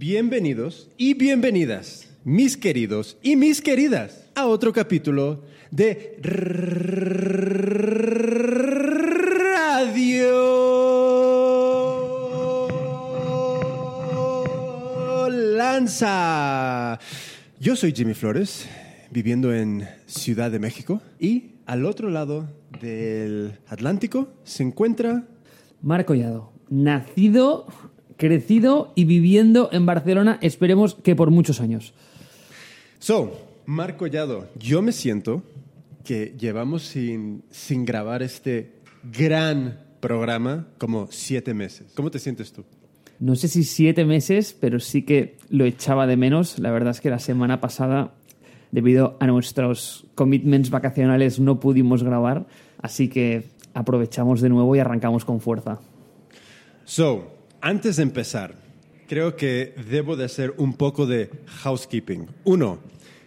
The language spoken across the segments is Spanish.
Bienvenidos y bienvenidas, mis queridos y mis queridas, a otro capítulo de Radio Lanza. Yo soy Jimmy Flores, viviendo en Ciudad de México y al otro lado del Atlántico se encuentra Marco Collado, nacido, crecido y viviendo en Barcelona, esperemos que por muchos años. So, Marco Collado, yo me siento que llevamos sin, sin grabar este gran programa como siete meses. ¿Cómo te sientes tú? No sé si siete meses, pero sí que lo echaba de menos. La verdad es que la semana pasada, debido a nuestros commitments vacacionales, no pudimos grabar. Así que aprovechamos de nuevo y arrancamos con fuerza. So, antes de empezar, creo que debo de hacer un poco de housekeeping. Uno,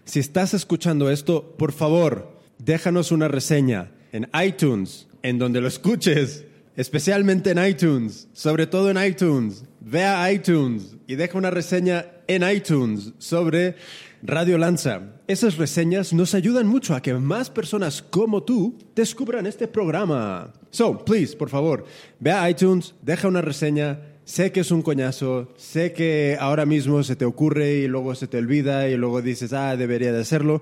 si estás escuchando esto, por favor, déjanos una reseña en iTunes, en donde lo escuches, especialmente en iTunes, sobre todo en iTunes. Ve a iTunes y deja una reseña en iTunes sobre Radio Lanza. Esas reseñas nos ayudan mucho a que más personas como tú descubran este programa. So, please, por favor, ve a iTunes, deja una reseña. Sé que es un coñazo, sé que ahora mismo se te ocurre y luego se te olvida y luego dices, ah, debería de hacerlo.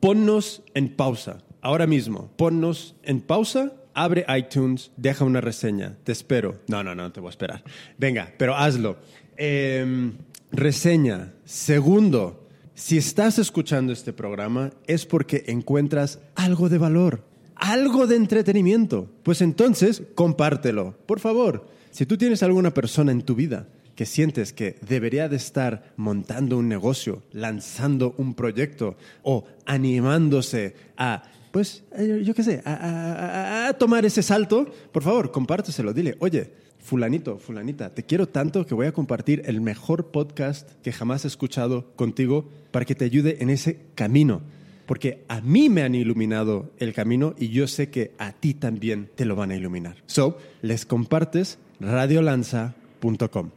Ponnos en pausa, ahora mismo, ponnos en pausa abre iTunes, deja una reseña. Te espero. No, no, no, te voy a esperar. Venga, pero hazlo. Eh, reseña. Segundo, si estás escuchando este programa es porque encuentras algo de valor, algo de entretenimiento. Pues entonces, compártelo. Por favor, si tú tienes alguna persona en tu vida que sientes que debería de estar montando un negocio, lanzando un proyecto o animándose a pues eh, yo qué sé, a, tomar ese salto, por favor, compárteselo, dile, oye, fulanito, fulanita, te quiero tanto que voy a compartir el mejor podcast que jamás he escuchado contigo para que te ayude en ese camino. Porque a mí me han iluminado el camino y yo sé que a ti también te lo van a iluminar. So, les compartes radiolanza.com.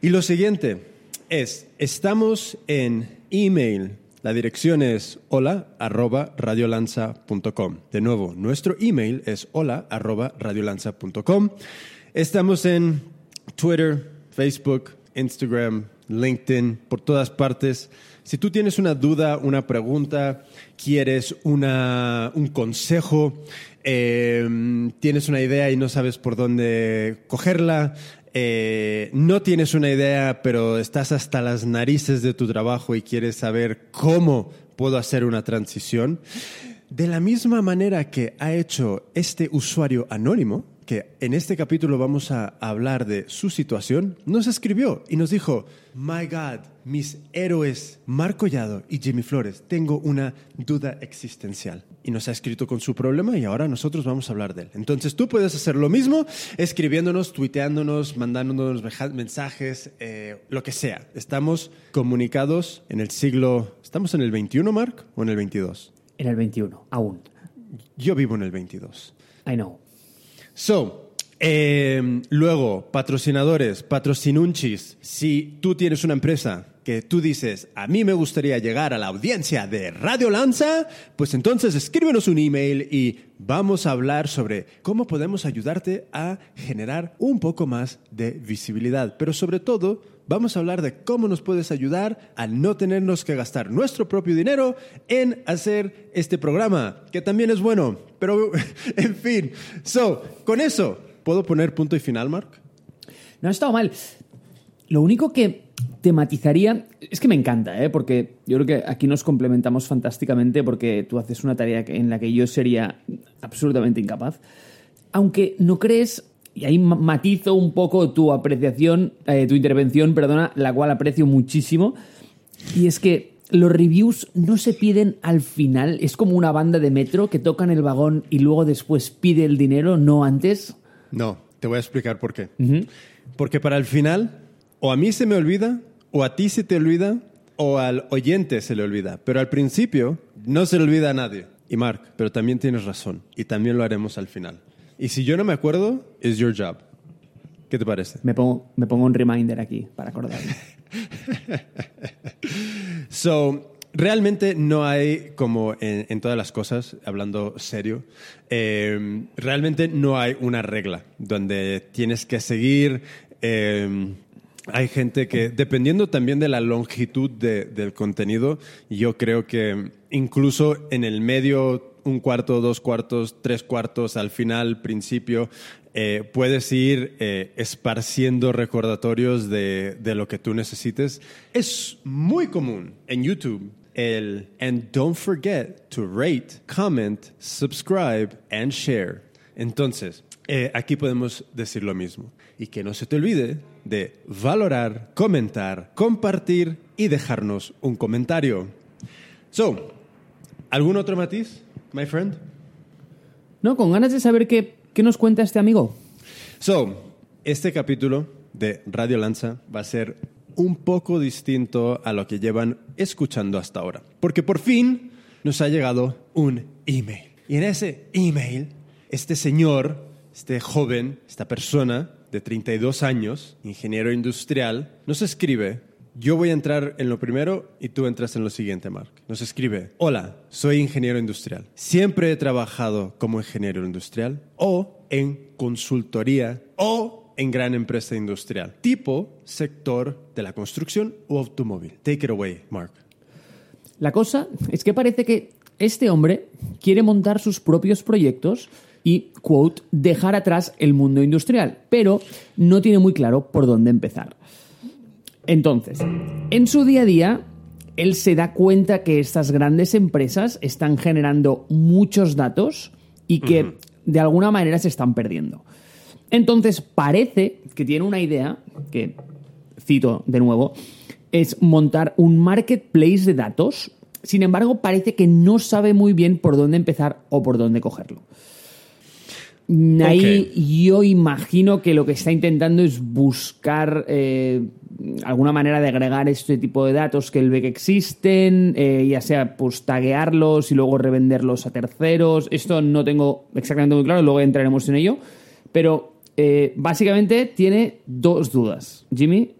Y lo siguiente es, estamos en email, la dirección es hola arroba radiolanza.com. De nuevo, nuestro email es hola arroba radiolanza.com. Estamos en Twitter, Facebook, Instagram, LinkedIn, por todas partes. Si tú tienes una duda, una pregunta, quieres una, un consejo, eh, tienes una idea y no sabes por dónde cogerla, eh, no tienes una idea, pero estás hasta las narices de tu trabajo y quieres saber cómo puedo hacer una transición, de la misma manera que ha hecho este usuario anónimo, que en este capítulo vamos a hablar de su situación, nos escribió y nos dijo, My God, mis héroes Marco Collado y Jimmy Flores, tengo una duda existencial. Y nos ha escrito con su problema y ahora nosotros vamos a hablar de él. Entonces tú puedes hacer lo mismo escribiéndonos, tuiteándonos, mandándonos mensajes, eh, lo que sea. Estamos comunicados en el siglo... ¿Estamos en el 21, Mark, o en el 22? En el 21, aún. Yo vivo en el 22. I know. So, eh, luego, patrocinadores, patrocinunchis. Si tú tienes una empresa que tú dices, a mí me gustaría llegar a la audiencia de Radio Lanza, pues entonces escríbenos un email y vamos a hablar sobre cómo podemos ayudarte a generar un poco más de visibilidad. Pero sobre todo, vamos a hablar de cómo nos puedes ayudar a no tenernos que gastar nuestro propio dinero en hacer este programa, que también es bueno. Pero, en fin, so, con eso, ¿puedo poner punto y final, Mark? No ha estado mal. Lo único que tematizaría, es que me encanta, ¿eh? porque yo creo que aquí nos complementamos fantásticamente porque tú haces una tarea en la que yo sería absolutamente incapaz. Aunque no crees, y ahí matizo un poco tu apreciación, eh, tu intervención, perdona, la cual aprecio muchísimo, y es que los reviews no se piden al final, es como una banda de metro que tocan el vagón y luego después pide el dinero, no antes. No, te voy a explicar por qué. Uh -huh. Porque para el final, o a mí se me olvida, o a ti se te olvida, o al oyente se le olvida. Pero al principio no se le olvida a nadie. Y Mark, pero también tienes razón. Y también lo haremos al final. Y si yo no me acuerdo, es your job. ¿Qué te parece? Me pongo, me pongo un reminder aquí para acordarme. so, realmente no hay, como en, en todas las cosas, hablando serio, eh, realmente no hay una regla donde tienes que seguir. eh, hay gente que, dependiendo también de la longitud de- del contenido, yo creo que incluso en el medio, un cuarto, dos cuartos, tres cuartos, al final, principio, eh, puedes ir eh, esparciendo recordatorios de, de lo que tú necesites. Es muy común en YouTube el and don't forget to rate, comment, subscribe and share. Entonces, eh, aquí podemos decir lo mismo. Y que no se te olvide de valorar, comentar, compartir y dejarnos un comentario. So, ¿algún otro matiz, my friend? No, con ganas de saber qué, qué nos cuenta este amigo. So, este capítulo de Radio Lanza va a ser un poco distinto a lo que llevan escuchando hasta ahora. Porque por fin nos ha llegado un email. Y en ese email, este señor, este joven, esta persona de 32 años, ingeniero industrial, nos escribe, yo voy a entrar en lo primero y tú entras en lo siguiente, Mark. Nos escribe, hola, soy ingeniero industrial. Siempre he trabajado como ingeniero industrial o en consultoría o en gran empresa industrial, tipo sector de la construcción o automóvil. Take it away, Mark. La cosa es que parece que este hombre quiere montar sus propios proyectos y, quote, dejar atrás el mundo industrial, pero no tiene muy claro por dónde empezar. Entonces, en su día a día, él se da cuenta que estas grandes empresas están generando muchos datos y que de alguna manera se están perdiendo. Entonces, parece que tiene una idea, que cito de nuevo, es montar un marketplace de datos. Sin embargo, parece que no sabe muy bien por dónde empezar o por dónde cogerlo. Ahí yo imagino que lo que está intentando es buscar eh, alguna manera de agregar este tipo de datos que él ve que existen, eh, ya sea pues taguearlos y luego revenderlos a terceros. Esto no tengo exactamente muy claro, luego entraremos en ello. Pero eh, básicamente tiene dos dudas. Jimmy,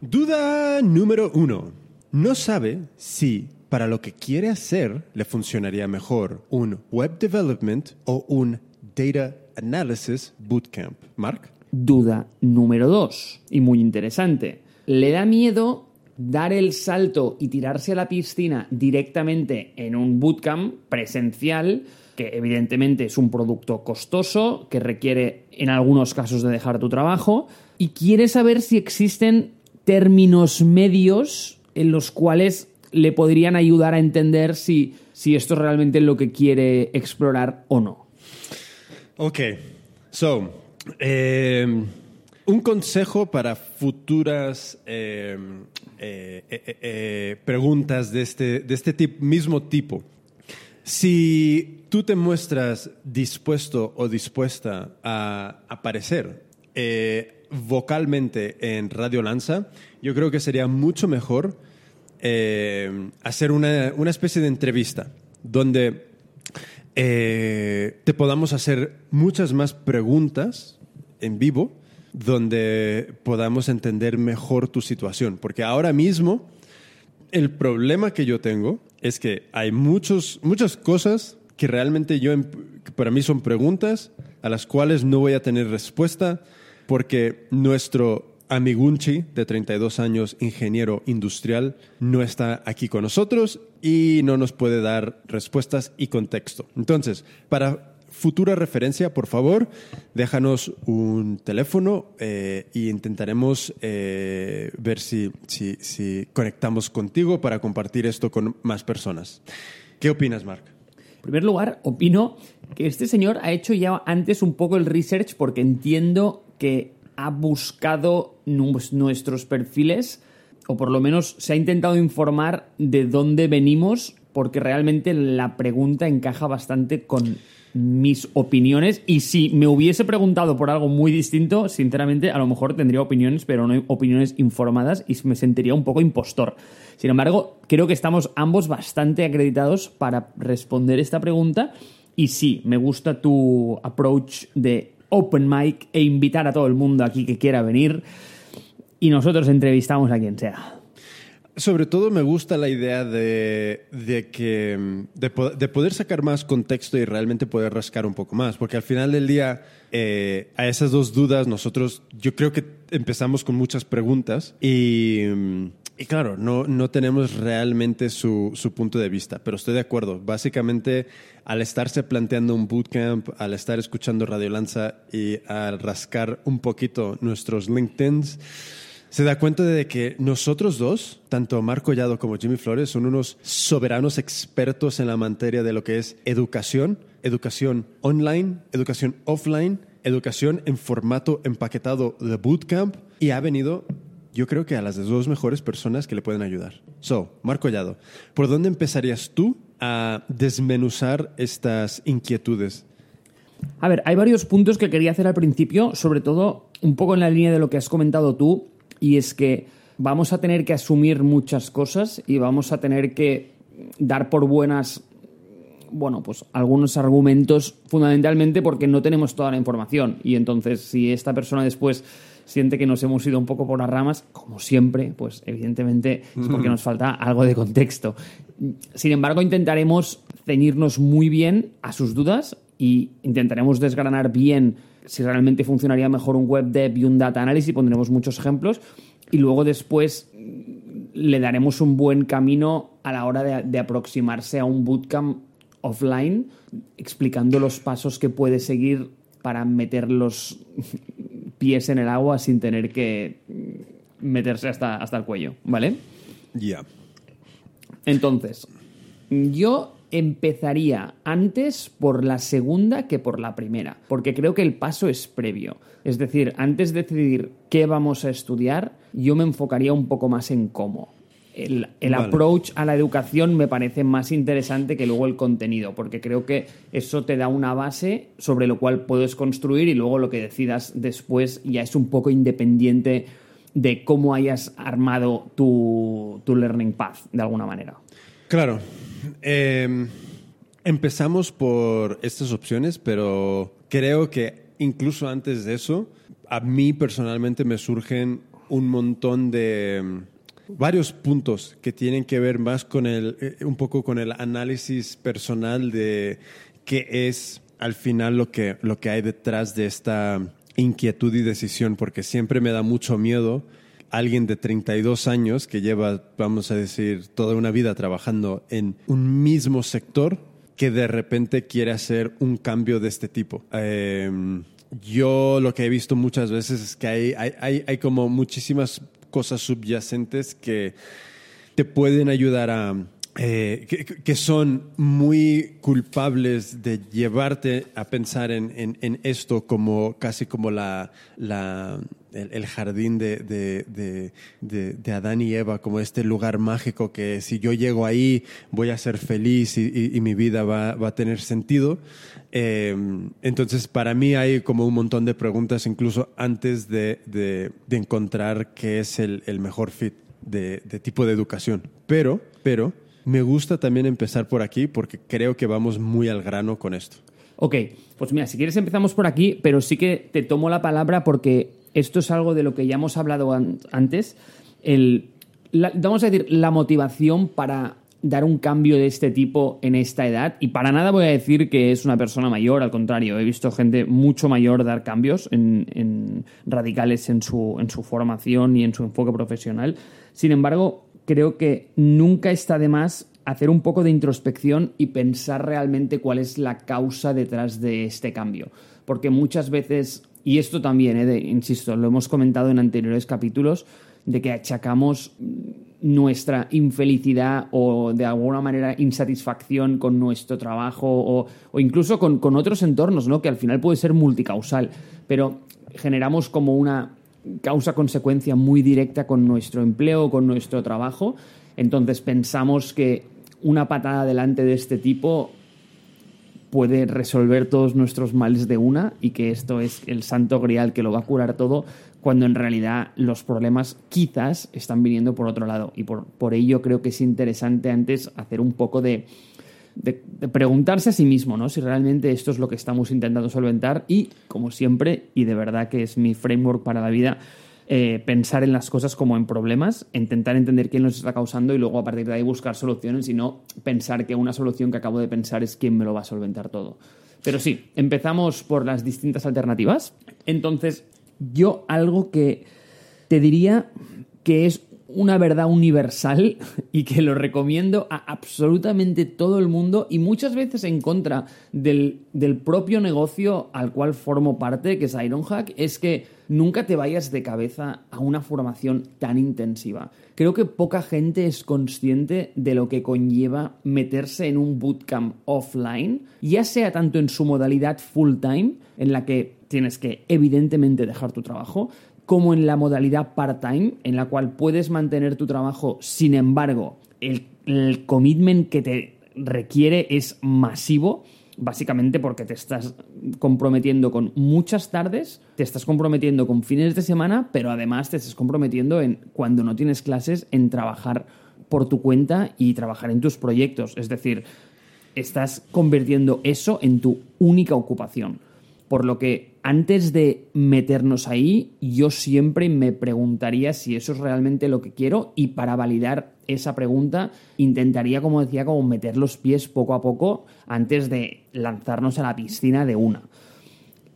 Duda número uno. No sabe si para lo que quiere hacer le funcionaría mejor un web development o un data analysis bootcamp. Mark. duda número dos, y muy interesante. Le da miedo dar el salto y tirarse a la piscina directamente en un bootcamp presencial, que evidentemente es un producto costoso, que requiere en algunos casos de dejar tu trabajo, y quiere saber si existen términos medios en los cuales le podrían ayudar a entender si, si esto es realmente lo que quiere explorar o no. Ok. So, eh, un consejo para futuras eh, eh, eh, eh, preguntas de este, de este tip- mismo tipo. Si tú te muestras dispuesto o dispuesta a aparecer vocalmente en Radio Lanza, yo creo que sería mucho mejor eh, hacer una, una especie de entrevista donde eh, te podamos hacer muchas más preguntas en vivo, donde podamos entender mejor tu situación. Porque ahora mismo el problema que yo tengo es que hay muchos, muchas cosas que realmente yo, em- para mí son preguntas a las cuales no voy a tener respuesta porque nuestro amiguchi de 32 años, ingeniero industrial, no está aquí con nosotros y no nos puede dar respuestas y contexto. Entonces, para futura referencia, por favor, déjanos un teléfono eh, y intentaremos eh, ver si, si, si conectamos contigo para compartir esto con más personas. ¿Qué opinas, Mark? En primer lugar, opino que este señor ha hecho ya antes un poco el research porque entiendo que ha buscado nu- nuestros perfiles o por lo menos se ha intentado informar de dónde venimos porque realmente la pregunta encaja bastante con mis opiniones y si me hubiese preguntado por algo muy distinto, sinceramente a lo mejor tendría opiniones, pero no opiniones informadas y me sentiría un poco impostor. Sin embargo, creo que estamos ambos bastante acreditados para responder esta pregunta y sí, me gusta tu approach de open mic e invitar a todo el mundo aquí que quiera venir. y nosotros entrevistamos a quien sea. Sobre todo me gusta la idea de, de que de, de, poder sacar más contexto y realmente poder rascar un poco más, porque al final del día eh, a esas dos dudas nosotros yo creo que empezamos con muchas preguntas y, y claro, no, no tenemos realmente su, su, punto de vista, pero estoy de acuerdo. Básicamente al estarse planteando un bootcamp, al estar escuchando Radio Lanza y al rascar un poquito nuestros LinkedIns, se da cuenta de que nosotros dos, tanto Marco Collado como Jimmy Flores, son unos soberanos expertos en la materia de lo que es educación, educación online, educación offline, educación en formato empaquetado de bootcamp y ha venido yo creo que a las dos mejores personas que le pueden ayudar. So, Marco Collado, ¿por dónde empezarías tú a desmenuzar estas inquietudes? A ver, hay varios puntos que quería hacer al principio, sobre todo un poco en la línea de lo que has comentado tú, y es que vamos a tener que asumir muchas cosas y vamos a tener que dar por buenas bueno, pues algunos argumentos fundamentalmente porque no tenemos toda la información y entonces si esta persona después siente que nos hemos ido un poco por las ramas, como siempre, pues evidentemente es porque nos falta algo de contexto. Sin embargo, intentaremos ceñirnos muy bien a sus dudas y intentaremos desgranar bien si realmente funcionaría mejor un web dev y un data analysis, pondremos muchos ejemplos y luego después le daremos un buen camino a la hora de, de aproximarse a un bootcamp offline, explicando los pasos que puede seguir para meter los pies en el agua sin tener que meterse hasta, hasta el cuello, ¿vale? Ya. Entonces, yo empezaría antes por la segunda que por la primera, porque creo que el paso es previo. Es decir, antes de decidir qué vamos a estudiar, yo me enfocaría un poco más en cómo. El, el vale. approach a la educación me parece más interesante que luego el contenido, porque creo que eso te da una base sobre lo cual puedes construir y luego lo que decidas después ya es un poco independiente de cómo hayas armado tu, tu learning path, de alguna manera. Claro, eh, empezamos por estas opciones, pero creo que incluso antes de eso, a mí personalmente me surgen un montón de varios puntos que tienen que ver más con el, eh, un poco con el análisis personal de qué es al final lo que, lo que hay detrás de esta inquietud y decisión, porque siempre me da mucho miedo alguien de 32 años que lleva, vamos a decir, toda una vida trabajando en un mismo sector que de repente quiere hacer un cambio de este tipo. Eh, yo lo que he visto muchas veces es que hay, hay, hay como muchísimas cosas subyacentes que te pueden ayudar a, eh, que, son muy culpables de llevarte a pensar en, en, esto como casi como la, la el, jardín de, de, de, Adán y Eva, como este lugar mágico que si yo llego ahí voy a ser feliz y mi vida va, va, a tener sentido. Eh, entonces, para mí hay como un montón de preguntas incluso antes de, encontrar qué es el, el mejor fit de, tipo de educación. Pero, pero, me gusta también empezar por aquí porque creo que vamos muy al grano con esto. Ok, pues mira, si quieres empezamos por aquí, pero sí que te tomo la palabra porque esto es algo de lo que ya hemos hablado an antes. El, vamos a decir, la motivación para dar un cambio de este tipo en esta edad. Y para nada voy a decir que es una persona mayor, al contrario, he visto gente mucho mayor dar cambios en, en radicales en su, en su formación y en su enfoque profesional. Sin embargo, creo que nunca está de más hacer un poco de introspección y pensar realmente cuál es la causa detrás de este cambio. Porque muchas veces, y esto también, eh, insisto, lo hemos comentado en anteriores capítulos, de que achacamos nuestra infelicidad o de alguna manera insatisfacción con nuestro trabajo o, o incluso con, con, otros entornos, ¿no? que al final puede ser multicausal, pero generamos como una causa-consecuencia muy directa con nuestro empleo, con nuestro trabajo, entonces pensamos que una patada adelante de este tipo puede resolver todos nuestros males de una y que esto es el santo grial que lo va a curar todo, cuando en realidad los problemas quizás están viniendo por otro lado. Y por, por ello creo que es interesante antes hacer un poco de, de, preguntarse a sí mismo, ¿no? Si realmente esto es lo que estamos intentando solventar y, como siempre, y de verdad que es mi framework para la vida, eh, pensar en las cosas como en problemas, intentar entender quién los está causando y luego a partir de ahí buscar soluciones y no pensar que una solución que acabo de pensar es quién me lo va a solventar todo. Pero sí, empezamos por las distintas alternativas. Entonces, yo algo que te diría que es una verdad universal y que lo recomiendo a absolutamente todo el mundo y muchas veces en contra del, del, propio negocio al cual formo parte, que es Ironhack, es que nunca te vayas de cabeza a una formación tan intensiva. Creo que poca gente es consciente de lo que conlleva meterse en un bootcamp offline, ya sea tanto en su modalidad full time, en la que tienes que evidentemente dejar tu trabajo, como en la modalidad part-time, en la cual puedes mantener tu trabajo, sin embargo, el, commitment que te requiere es masivo, básicamente porque te estás comprometiendo con muchas tardes, te estás comprometiendo con fines de semana, pero además te estás comprometiendo en, cuando no tienes clases, en trabajar por tu cuenta y trabajar en tus proyectos. Es decir, estás convirtiendo eso en tu única ocupación. Por lo que antes de meternos ahí, yo siempre me preguntaría si eso es realmente lo que quiero y para validar esa pregunta intentaría, como decía, como meter los pies poco a poco antes de lanzarnos a la piscina de una.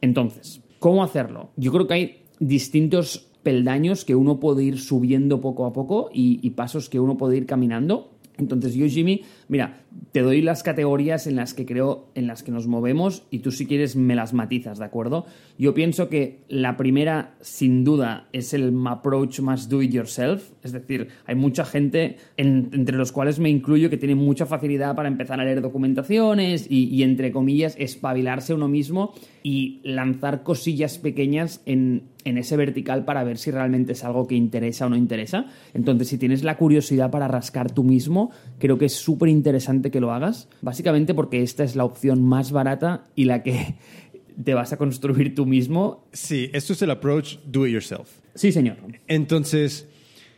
Entonces, ¿cómo hacerlo? Yo creo que hay distintos peldaños que uno puede ir subiendo poco a poco y, y pasos que uno puede ir caminando. Entonces yo, Jimmy, mira, te doy las categorías en las que creo, en las que nos movemos y tú si quieres me las matizas, ¿de acuerdo? Yo pienso que la primera, sin duda, es el approach más do it yourself, es decir, hay mucha gente, entre los cuales me incluyo, que tiene mucha facilidad para empezar a leer documentaciones y, y entre comillas, espabilarse uno mismo y lanzar cosillas pequeñas en, en ese vertical para ver si realmente es algo que interesa o no interesa. Entonces, si tienes la curiosidad para rascar tú mismo, creo que es súper interesante que lo hagas, básicamente porque esta es la opción más barata y la que te vas a construir tú mismo. Sí, esto es el approach do it yourself. Sí, señor. Entonces,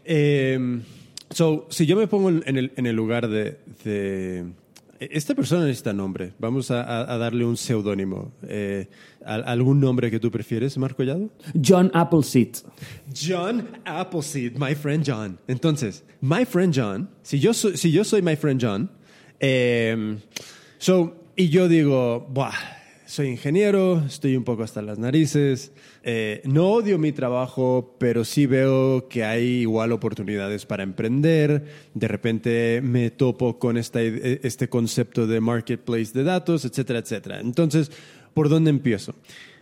eh, so, si yo me pongo en el, en el lugar de, de esta persona necesita nombre. Vamos a, a darle un seudónimo. Eh, ¿Algún nombre que tú prefieres, Marco Collado? John Appleseed. John Appleseed, my friend John. Entonces, my friend John, si yo soy, si yo soy my friend John, eh, so, y yo digo, Buah, soy ingeniero, estoy un poco hasta las narices, eh, no odio mi trabajo, pero sí veo que hay igual oportunidades para emprender, de repente me topo con esta, este concepto de marketplace de datos, etcétera, etcétera. Entonces, ¿por dónde empiezo?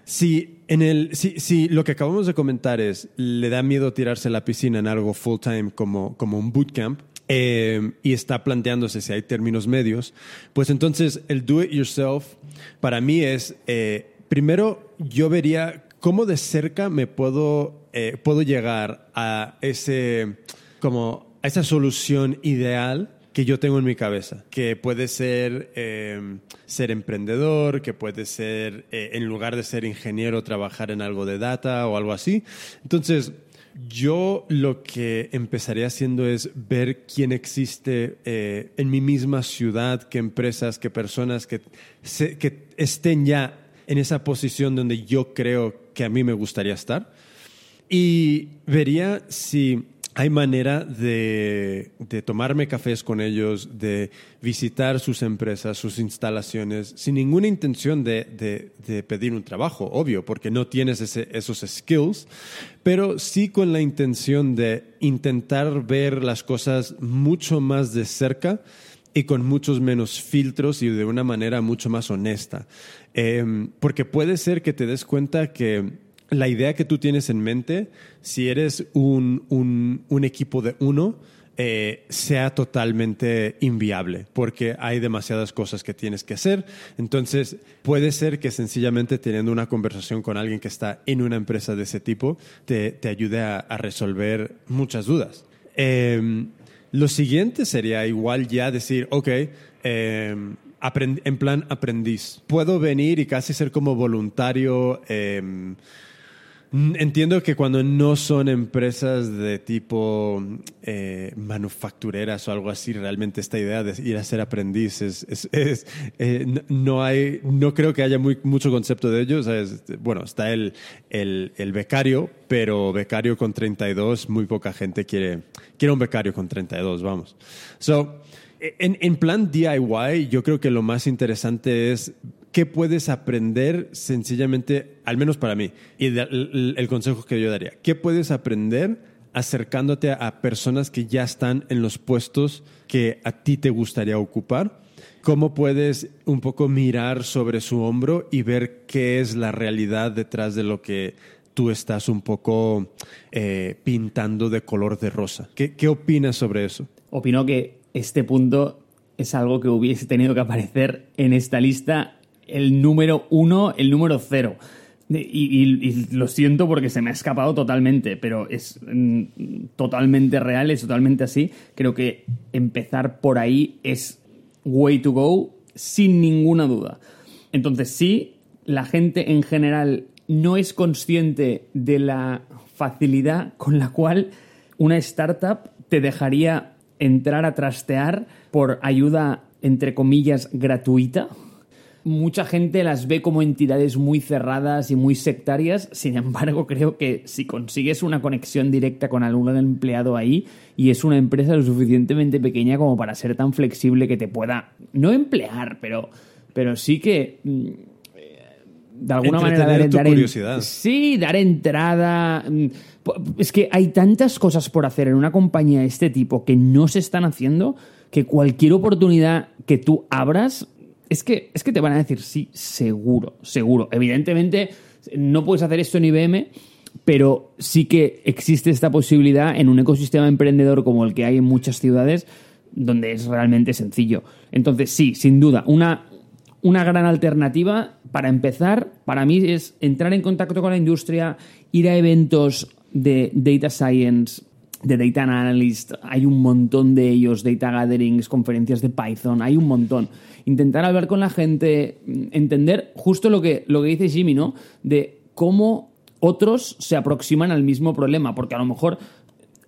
Si, en el, si, si lo que acabamos de comentar es, le da miedo tirarse a la piscina en algo full time como, como un bootcamp, eh, y está planteándose si hay términos medios, pues entonces el do it yourself para mí es, eh, primero yo vería cómo de cerca me puedo, eh, puedo llegar a, ese, como, a esa solución ideal que yo tengo en mi cabeza, que puede ser eh, ser emprendedor, que puede ser, eh, en lugar de ser ingeniero, trabajar en algo de data o algo así. Entonces, yo lo que empezaría haciendo es ver quién existe eh, en mi misma ciudad, qué empresas, qué personas que, que estén ya en esa posición donde yo creo que a mí me gustaría estar. Y vería si hay manera de, de, tomarme cafés con ellos, de visitar sus empresas, sus instalaciones, sin ninguna intención de, de, pedir un trabajo, obvio, porque no tienes ese, esos skills, pero sí con la intención de intentar ver las cosas mucho más de cerca y con muchos menos filtros y de una manera mucho más honesta. Eh, porque puede ser que te des cuenta que la idea que tú tienes en mente, si eres un, un, equipo de uno, eh, sea totalmente inviable, porque hay demasiadas cosas que tienes que hacer. Entonces, puede ser que sencillamente teniendo una conversación con alguien que está en una empresa de ese tipo, te, te ayude a, resolver muchas dudas. Eh, lo siguiente sería igual ya decir, ok, eh, en plan aprendiz. Puedo venir y casi ser como voluntario. Entiendo que cuando no son empresas de tipo eh, manufactureras o algo así, realmente esta idea de ir a ser aprendiz es, eh, no hay, no creo que haya muy, mucho concepto de ello. bueno, está el, el, becario, pero becario con 32, muy poca gente quiere, quiere un becario con 32, vamos. So, en, en plan DIY, yo creo que lo más interesante es ¿qué puedes aprender sencillamente, al menos para mí? Y el, consejo que yo daría, ¿qué puedes aprender acercándote a, personas que ya están en los puestos que a ti te gustaría ocupar? ¿Cómo puedes un poco mirar sobre su hombro y ver qué es la realidad detrás de lo que tú estás un poco eh, pintando de color de rosa? ¿Qué, ¿Qué opinas sobre eso? Opino que este punto es algo que hubiese tenido que aparecer en esta lista el número uno, el número cero. Y, lo siento porque se me ha escapado totalmente, pero es mm, totalmente real, es totalmente así. Creo que empezar por ahí es way to go, sin ninguna duda. Entonces, sí, la gente en general no es consciente de la facilidad con la cual una startup te dejaría entrar a trastear por ayuda, entre comillas, gratuita mucha gente las ve como entidades muy cerradas y muy sectarias, sin embargo creo que si consigues una conexión directa con algún empleado ahí y es una empresa lo suficientemente pequeña como para ser tan flexible que te pueda, no emplear, pero, pero sí que... Mm, de alguna manera dar, dar curiosidad. sí, dar entrada. Mm, es que hay tantas cosas por hacer en una compañía de este tipo que no se están haciendo que cualquier oportunidad que tú abras es que, es que te van a decir sí, seguro, seguro. Evidentemente, no puedes hacer esto en IBM, pero sí que existe esta posibilidad en un ecosistema emprendedor como el que hay en muchas ciudades, donde es realmente sencillo. Entonces, sí, sin duda, una, una gran alternativa para empezar, para mí, es entrar en contacto con la industria, ir a eventos de data science, de data analyst, hay un montón de ellos, data gatherings, conferencias de Python, hay un montón intentar hablar con la gente, entender justo lo que, lo que dice Jimmy, ¿no? De cómo otros se aproximan al mismo problema, porque a lo mejor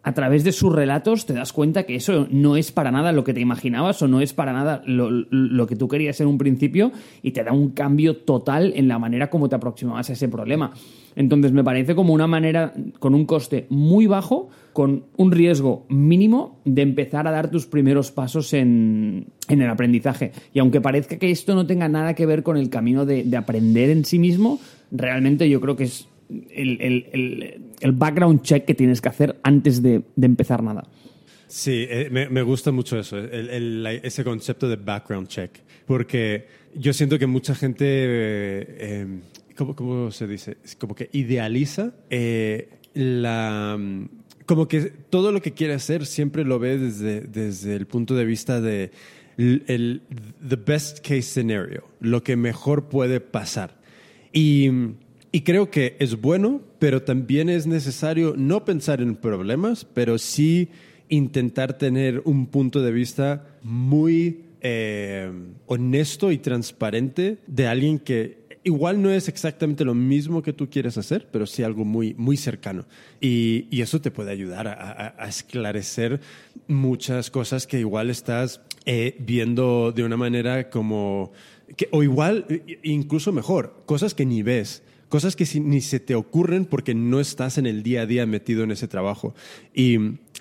a través de sus relatos te das cuenta que eso no es para nada lo que te imaginabas o no es para nada lo, lo, que tú querías en un principio y te da un cambio total en la manera como te aproximabas a ese problema. Entonces me parece como una manera con un coste muy bajo, con un riesgo mínimo de empezar a dar tus primeros pasos en, el aprendizaje. Y aunque parezca que esto no tenga nada que ver con el camino de, aprender en sí mismo, realmente yo creo que es el, background check que tienes que hacer antes de, empezar nada. Sí, eh, me, gusta mucho eso, ese concepto de background check, porque yo siento que mucha gente eh, em, ¿cómo, se dice? Como que idealiza eh, la... Como que todo lo que quiere hacer siempre lo ve desde, desde el punto de vista de el, the best case scenario, lo que mejor puede pasar. Y, y creo que es bueno, pero también es necesario no pensar en problemas, pero sí intentar tener un punto de vista muy eh, honesto y transparente de alguien que igual no es exactamente lo mismo que tú quieres hacer, pero sí algo muy, muy cercano. Y, eso te puede ayudar a, esclarecer muchas cosas que igual estás eh, viendo de una manera como... Que, o igual, incluso mejor, cosas que ni ves cosas que ni se te ocurren porque no estás en el día a día metido en ese trabajo. Y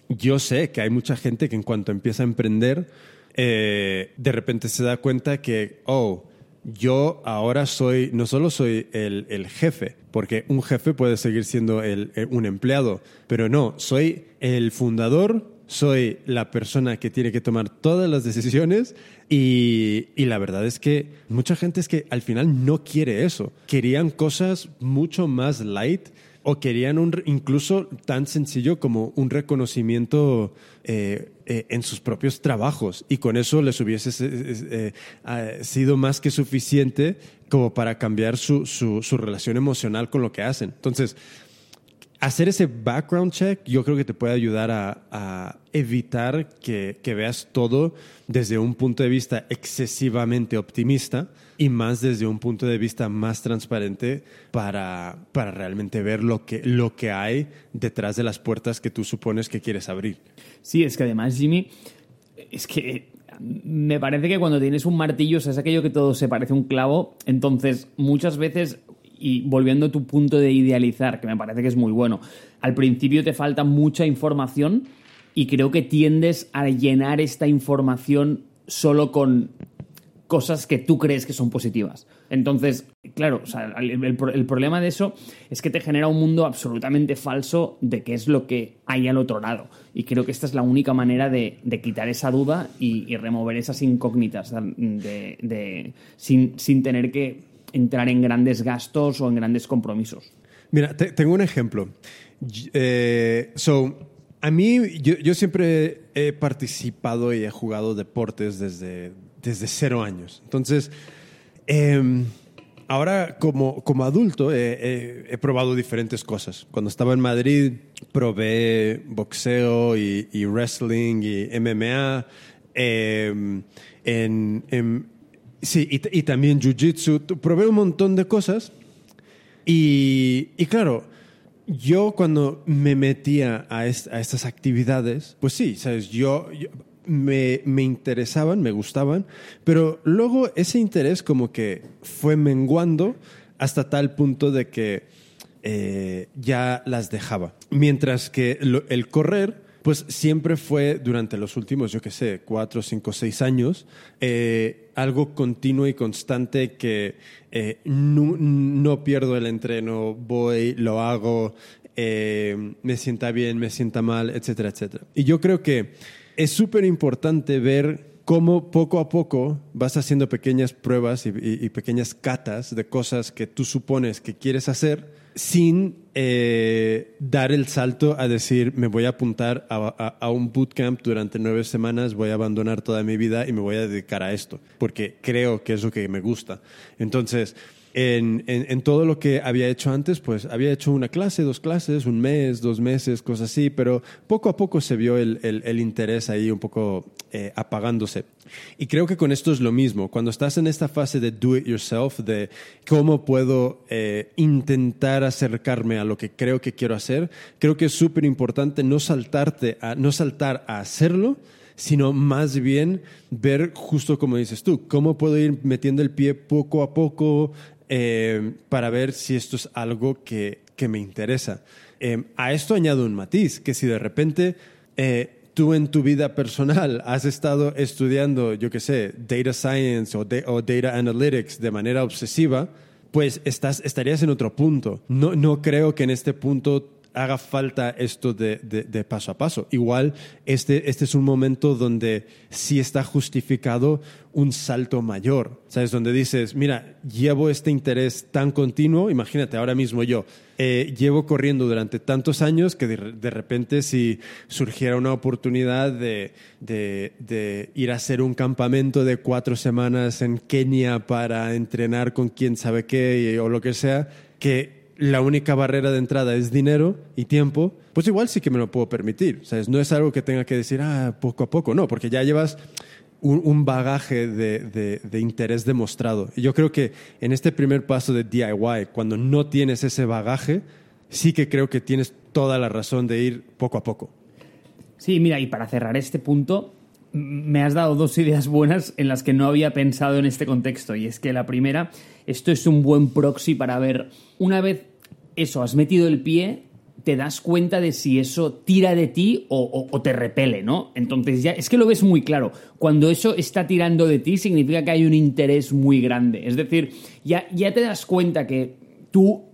yo sé que hay mucha gente que en cuanto empieza a emprender, eh, de repente se da cuenta que, oh, yo ahora soy, no solo soy el, jefe, porque un jefe puede seguir siendo un empleado, pero no, soy el fundador, soy la persona que tiene que tomar todas las decisiones y, y, la verdad es que mucha gente es que al final no quiere eso. Querían cosas mucho más light o querían un, incluso tan sencillo como un reconocimiento eh, eh, en sus propios trabajos y con eso les hubiese eh, sido más que suficiente como para cambiar su, su, relación emocional con lo que hacen. Entonces, hacer ese background check yo creo que te puede ayudar a, a evitar que, que, veas todo desde un punto de vista excesivamente optimista y más desde un punto de vista más transparente para, para realmente ver lo que, lo que hay detrás de las puertas que tú supones que quieres abrir. Sí, es que además, Jimmy, es que me parece que cuando tienes un martillo, o sea, es aquello que todo se parece a un clavo, entonces muchas veces y volviendo a tu punto de idealizar, que me parece que es muy bueno, al principio te falta mucha información y creo que tiendes a llenar esta información solo con cosas que tú crees que son positivas. Entonces, claro, el, problema de eso es que te genera un mundo absolutamente falso de qué es lo que hay al otro lado. Y creo que esta es la única manera de, quitar esa duda y, remover esas incógnitas sin, sin tener que entrar en grandes gastos o en grandes compromisos. Mira, tengo un ejemplo. Eh, so, a mí, yo, siempre he participado y he jugado deportes desde, desde cero años. Entonces, em, ahora como, como adulto he, probado diferentes cosas. Cuando estaba en Madrid probé boxeo y, wrestling y MMA. Em, en, en Sí, y, también Jiu-Jitsu. Probé un montón de cosas. Y, y claro, yo cuando me metía a, estas actividades, pues sí, ¿sabes? Yo, me, interesaban, me gustaban, pero luego ese interés como que fue menguando hasta tal punto de que eh, ya las dejaba. Mientras que el correr pues siempre fue durante los últimos, yo qué sé, cuatro, cinco, seis años, eh, algo continuo y constante que eh, no, pierdo el entreno, voy, lo hago, me sienta bien, me sienta mal, etcétera, etcétera. Y yo creo que es súper importante ver cómo poco a poco vas haciendo pequeñas pruebas y pequeñas catas de cosas que tú supones que quieres hacer sin eh, dar el salto a decir, me voy a apuntar a, a, un bootcamp durante nueve semanas, voy a abandonar toda mi vida y me voy a dedicar a esto, porque creo que es lo que me gusta. Entonces, en, en, todo lo que había hecho antes, pues había hecho una clase, dos clases, un mes, dos meses, cosas así, pero poco a poco se vio el, el, interés ahí un poco eh, apagándose. Y creo que con esto es lo mismo. Cuando estás en esta fase de do it yourself, de cómo puedo eh, intentar acercarme a lo que creo que quiero hacer, creo que es súper importante no, saltarte a, no saltar a hacerlo, sino más bien ver justo como dices tú, cómo puedo ir metiendo el pie poco a poco, eh, para ver si esto es algo que, que me interesa. Eh, a esto añado un matiz, que si de repente eh, tú en tu vida personal has estado estudiando, yo qué sé, data science o, o, data analytics de manera obsesiva, pues estás, estarías en otro punto. No, no creo que en este punto haga falta esto de, de, paso a paso. Igual este, este es un momento donde sí está justificado un salto mayor, ¿sabes? Donde dices, mira, llevo este interés tan continuo, imagínate ahora mismo yo, eh, llevo corriendo durante tantos años que de, de repente si surgiera una oportunidad de, de, ir a hacer un campamento de cuatro semanas en Kenia para entrenar con quién sabe qué o lo que sea, que la única barrera de entrada es dinero y tiempo, pues igual sí que me lo puedo permitir. No es algo que tenga que decir, ah, poco a poco, no, porque ya llevas un, bagaje de, de, interés demostrado. Y yo creo que en este primer paso de DIY, cuando no tienes ese bagaje, sí que creo que tienes toda la razón de ir poco a poco. Sí, mira, y para cerrar este punto, me has dado dos ideas buenas en las que no había pensado en este contexto. Y es que la primera, esto es un buen proxy para ver, una vez eso, has metido el pie, te das cuenta de si eso tira de ti o, te repele, ¿no? Entonces ya, es que lo ves muy claro. Cuando eso está tirando de ti, significa que hay un interés muy grande. Es decir, ya, ya te das cuenta que tú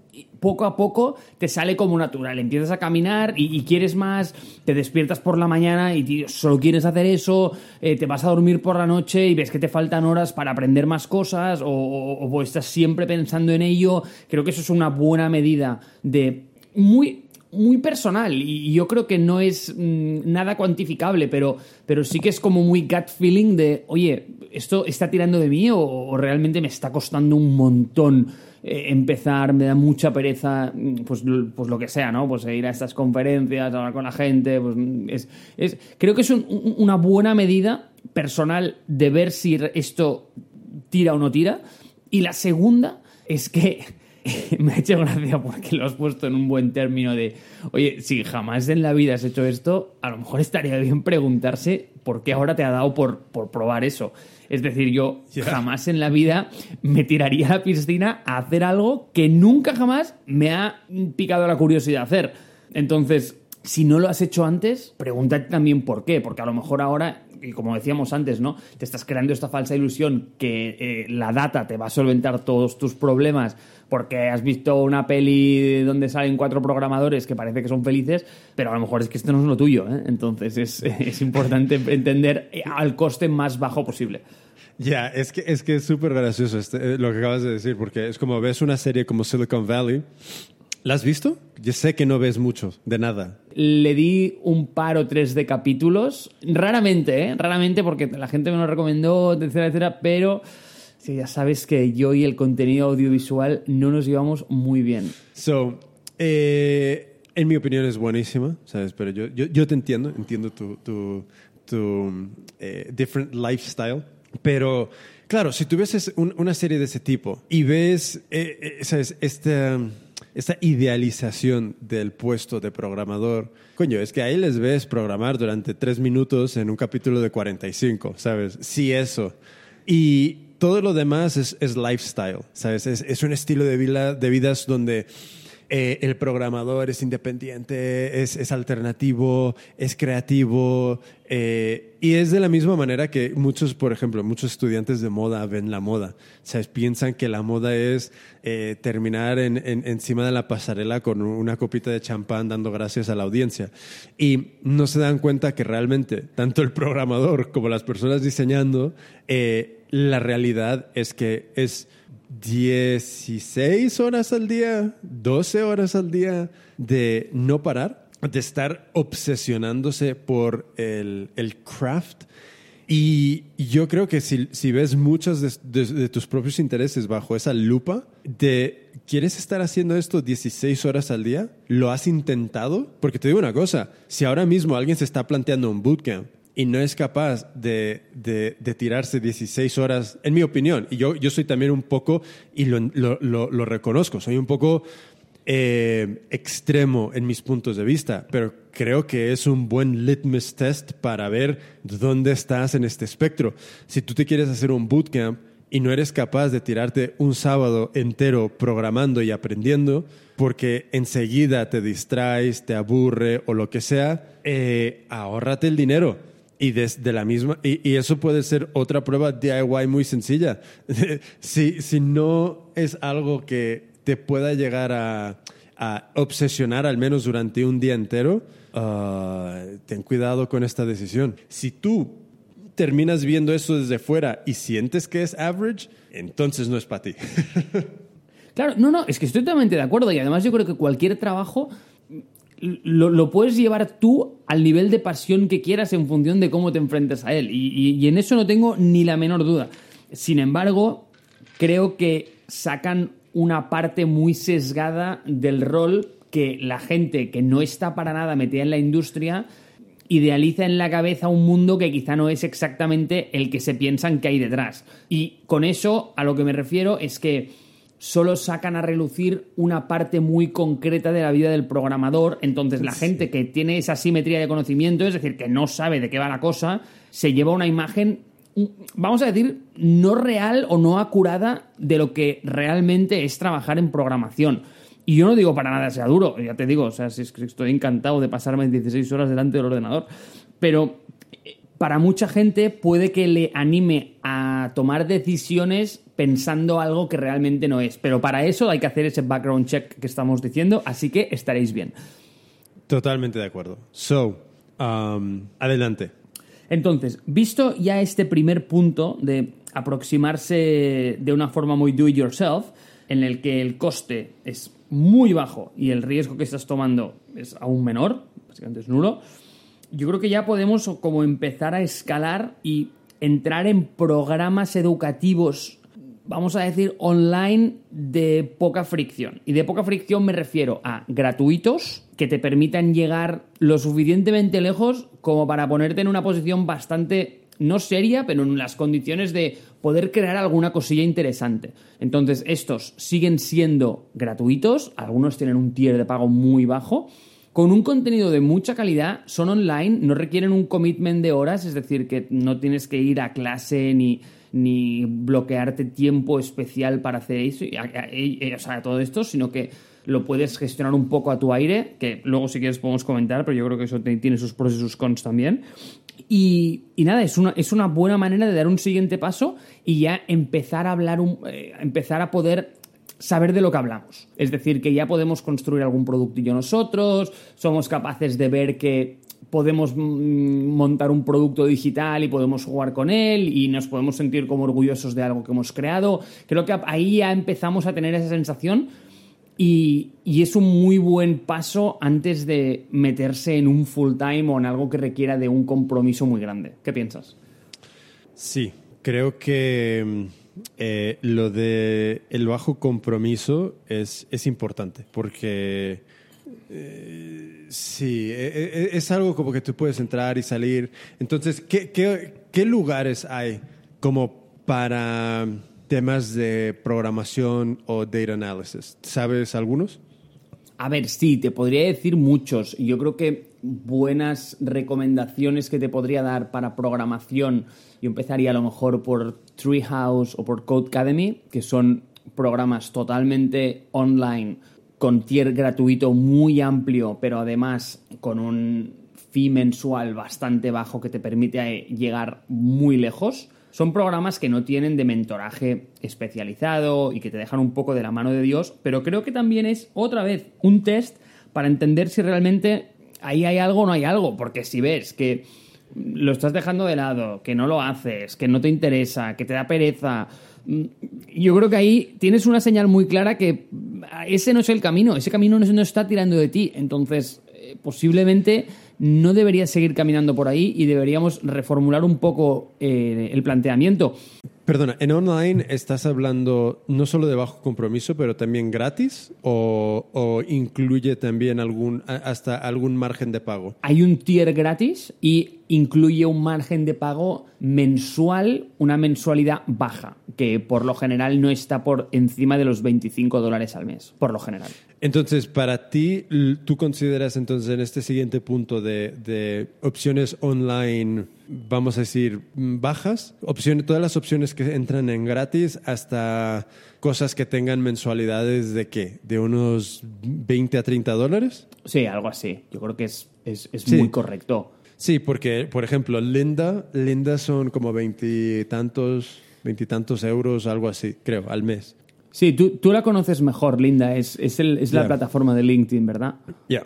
poco a poco te sale como natural. Empiezas a caminar y, quieres más, te despiertas por la mañana y solo quieres hacer eso, eh, te vas a dormir por la noche y ves que te faltan horas para aprender más cosas o, estás siempre pensando en ello. Creo que eso es una buena medida de muy muy personal y yo creo que no es mm, nada cuantificable, pero, pero sí que es como muy gut feeling de, oye, ¿esto está tirando de mí o, realmente me está costando un montón eh, empezar? Me da mucha pereza, mm, pues, pues lo que sea, ¿no? Pues ir a estas conferencias, hablar con la gente, pues mm, es, es creo que es una buena medida personal de ver si esto tira o no tira. Y la segunda es que me ha hecho gracia porque lo has puesto en un buen término de, oye, si jamás en la vida has hecho esto, a lo mejor estaría bien preguntarse por qué ahora te ha dado por, por probar eso. Es decir, yo jamás en la vida me tiraría a la piscina a hacer algo que nunca jamás me ha picado la curiosidad hacer. Entonces, si no lo has hecho antes, pregúntate también por qué, porque a lo mejor ahora y como decíamos antes, ¿no? Te estás creando esta falsa ilusión que eh, la data te va a solventar todos tus problemas porque has visto una peli donde salen cuatro programadores que parece que son felices, pero a lo mejor es que esto no es lo tuyo, ¿eh? Entonces es, es importante entender al coste más bajo posible. Ya, es que es que súper gracioso este, eh, lo que acabas de decir, porque es como ves una serie como Silicon Valley ¿La has visto? Yo sé que no ves mucho, de nada. Le di un par o tres de capítulos, raramente, ¿eh? Raramente porque la gente me lo recomendó, etcétera, etcétera, pero sí, ya sabes que yo y el contenido audiovisual no nos llevamos muy bien. So, eh, en mi opinión es buenísima, ¿sabes? Pero yo, yo, te entiendo, entiendo tu, tu, tu eh, different lifestyle, pero... Claro, si tú ves una serie de ese tipo y ves, eh, ¿sabes? Este esta idealización del puesto de programador. Coño, es que ahí les ves programar durante tres minutos en un capítulo de 45, ¿sabes? Sí, eso. Y todo lo demás es, lifestyle, ¿sabes? Es, un estilo de vida, de vidas donde eh, el programador es independiente, es, alternativo, es creativo. Eh, y es de la misma manera que muchos, por ejemplo, muchos estudiantes de moda ven la moda. ¿Sabes? Piensan que la moda es eh, terminar en, encima de la pasarela con una copita de champán dando gracias a la audiencia. Y no se dan cuenta que realmente tanto el programador como las personas diseñando, la realidad es que es 16 horas al día, 12 horas al día de no parar, de estar obsesionándose por el, craft. Y yo creo que si, ves muchos de, tus propios intereses bajo esa lupa, de ¿quieres estar haciendo esto 16 horas al día? ¿Lo has intentado? Porque te digo una cosa, si ahora mismo alguien se está planteando un bootcamp y no es capaz de, de, tirarse 16 horas, en mi opinión, y yo, yo soy también un poco, y lo, lo, reconozco, soy un poco eh, extremo en mis puntos de vista, pero creo que es un buen litmus test para ver dónde estás en este espectro. Si tú te quieres hacer un bootcamp y no eres capaz de tirarte un sábado entero programando y aprendiendo, porque enseguida te distraes, te aburre o lo que sea, eh, ahórrate el dinero y desde la misma, y, eso puede ser otra prueba DIY muy sencilla. si, si no es algo que te pueda llegar a, a obsesionar al menos durante un día entero, ah, ten cuidado con esta decisión. Si tú terminas viendo eso desde fuera y sientes que es average, entonces no es para ti. claro, no, no, es que estoy totalmente de acuerdo y además yo creo que cualquier trabajo lo, puedes llevar tú al nivel de pasión que quieras en función de cómo te enfrentes a él. Y, en eso no tengo ni la menor duda. Sin embargo, creo que sacan una parte muy sesgada del rol que la gente que no está para nada metida en la industria idealiza en la cabeza un mundo que quizá no es exactamente el que se piensan que hay detrás. Y con eso a lo que me refiero es que solo sacan a relucir una parte muy concreta de la vida del programador. Entonces, la gente que tiene esa simetría de conocimiento, es decir, que no sabe de qué va la cosa, se lleva una imagen, vamos a decir, no real o no acurada de lo que realmente es trabajar en programación. Y yo no digo para nada sea duro, ya te digo, o sea, estoy encantado de pasarme 16 horas delante del ordenador, pero para mucha gente puede que le anime a tomar decisiones pensando algo que realmente no es. Pero para eso hay que hacer ese background check que estamos diciendo, así que estaréis bien. Totalmente de acuerdo. So, um, adelante. Entonces, visto ya este primer punto de aproximarse de una forma muy do it yourself, en el que el coste es muy bajo y el riesgo que estás tomando es aún menor, básicamente es nulo, yo creo que ya podemos como empezar a escalar y entrar en programas educativos, vamos a decir, online de poca fricción. Y de poca fricción me refiero a gratuitos que te permitan llegar lo suficientemente lejos como para ponerte en una posición bastante no seria, pero en las condiciones de poder crear alguna cosilla interesante. Entonces, estos siguen siendo gratuitos, algunos tienen un tier de pago muy bajo, con un contenido de mucha calidad, son online, no requieren un commitment de horas, es decir, que no tienes que ir a clase ni, ni bloquearte tiempo especial para hacer eso, o sea, todo esto, sino que lo puedes gestionar un poco a tu aire, que luego si quieres podemos comentar, pero yo creo que eso tiene sus pros y sus cons también. Y, nada, es una, es una buena manera de dar un siguiente paso y ya empezar a hablar, eh, empezar a poder saber de lo que hablamos. Es decir, que ya podemos construir algún productillo nosotros, somos capaces de ver que podemos mm, montar un producto digital y podemos jugar con él y nos podemos sentir como orgullosos de algo que hemos creado. Creo que ahí ya empezamos a tener esa sensación y, es un muy buen paso antes de meterse en un full time o en algo que requiera de un compromiso muy grande. ¿Qué piensas? Sí, creo que mm, eh, lo de el bajo compromiso es, es importante porque eh, sí, e, e, e, es, algo como que tú puedes entrar y salir. Entonces, ¿qué, lugares hay como para temas de programación o data analysis. ¿Sabes algunos? A ver, sí, te podría decir muchos. Yo creo que buenas recomendaciones que te podría dar para programación, yo empezaría a lo mejor por Treehouse o por Code Academy, que son programas totalmente online, con tier gratuito muy amplio, pero además con un fee mensual bastante bajo que te permite llegar muy lejos. Son programas que no tienen de mentoraje especializado y que te dejan un poco de la mano de Dios, pero creo que también es otra vez un test para entender si realmente ahí hay algo o no hay algo, porque si ves que lo estás dejando de lado, que no lo haces, que no te interesa, que te da pereza, mm, yo creo que ahí tienes una señal muy clara que ese no es el camino, ese camino no está tirando de ti, entonces eh, posiblemente no debería seguir caminando por ahí y deberíamos reformular un poco eh, el planteamiento. Perdona, ¿en online estás hablando no solo de bajo compromiso, pero también gratis? ¿O, o, incluye también algún, hasta algún margen de pago? Hay un tier gratis y incluye un margen de pago mensual, una mensualidad baja, que por lo general no está por encima de los 25 dólares al mes, por lo general. Entonces, para ti, ¿tú consideras entonces en este siguiente punto de, opciones online, vamos a decir, bajas? Opciones, todas las opciones que entran en gratis hasta cosas que tengan mensualidades de qué? ¿De unos 20 a 30 dólares? Sí, algo así. Yo creo que es, es, muy correcto. Sí, porque, por ejemplo, Linda, Linda son como veintitantos, veintitantos euros, algo así, creo, al mes. Sí, tú, tú la conoces mejor, Linda. Es, es, el, es la plataforma de LinkedIn, ¿verdad? Ya.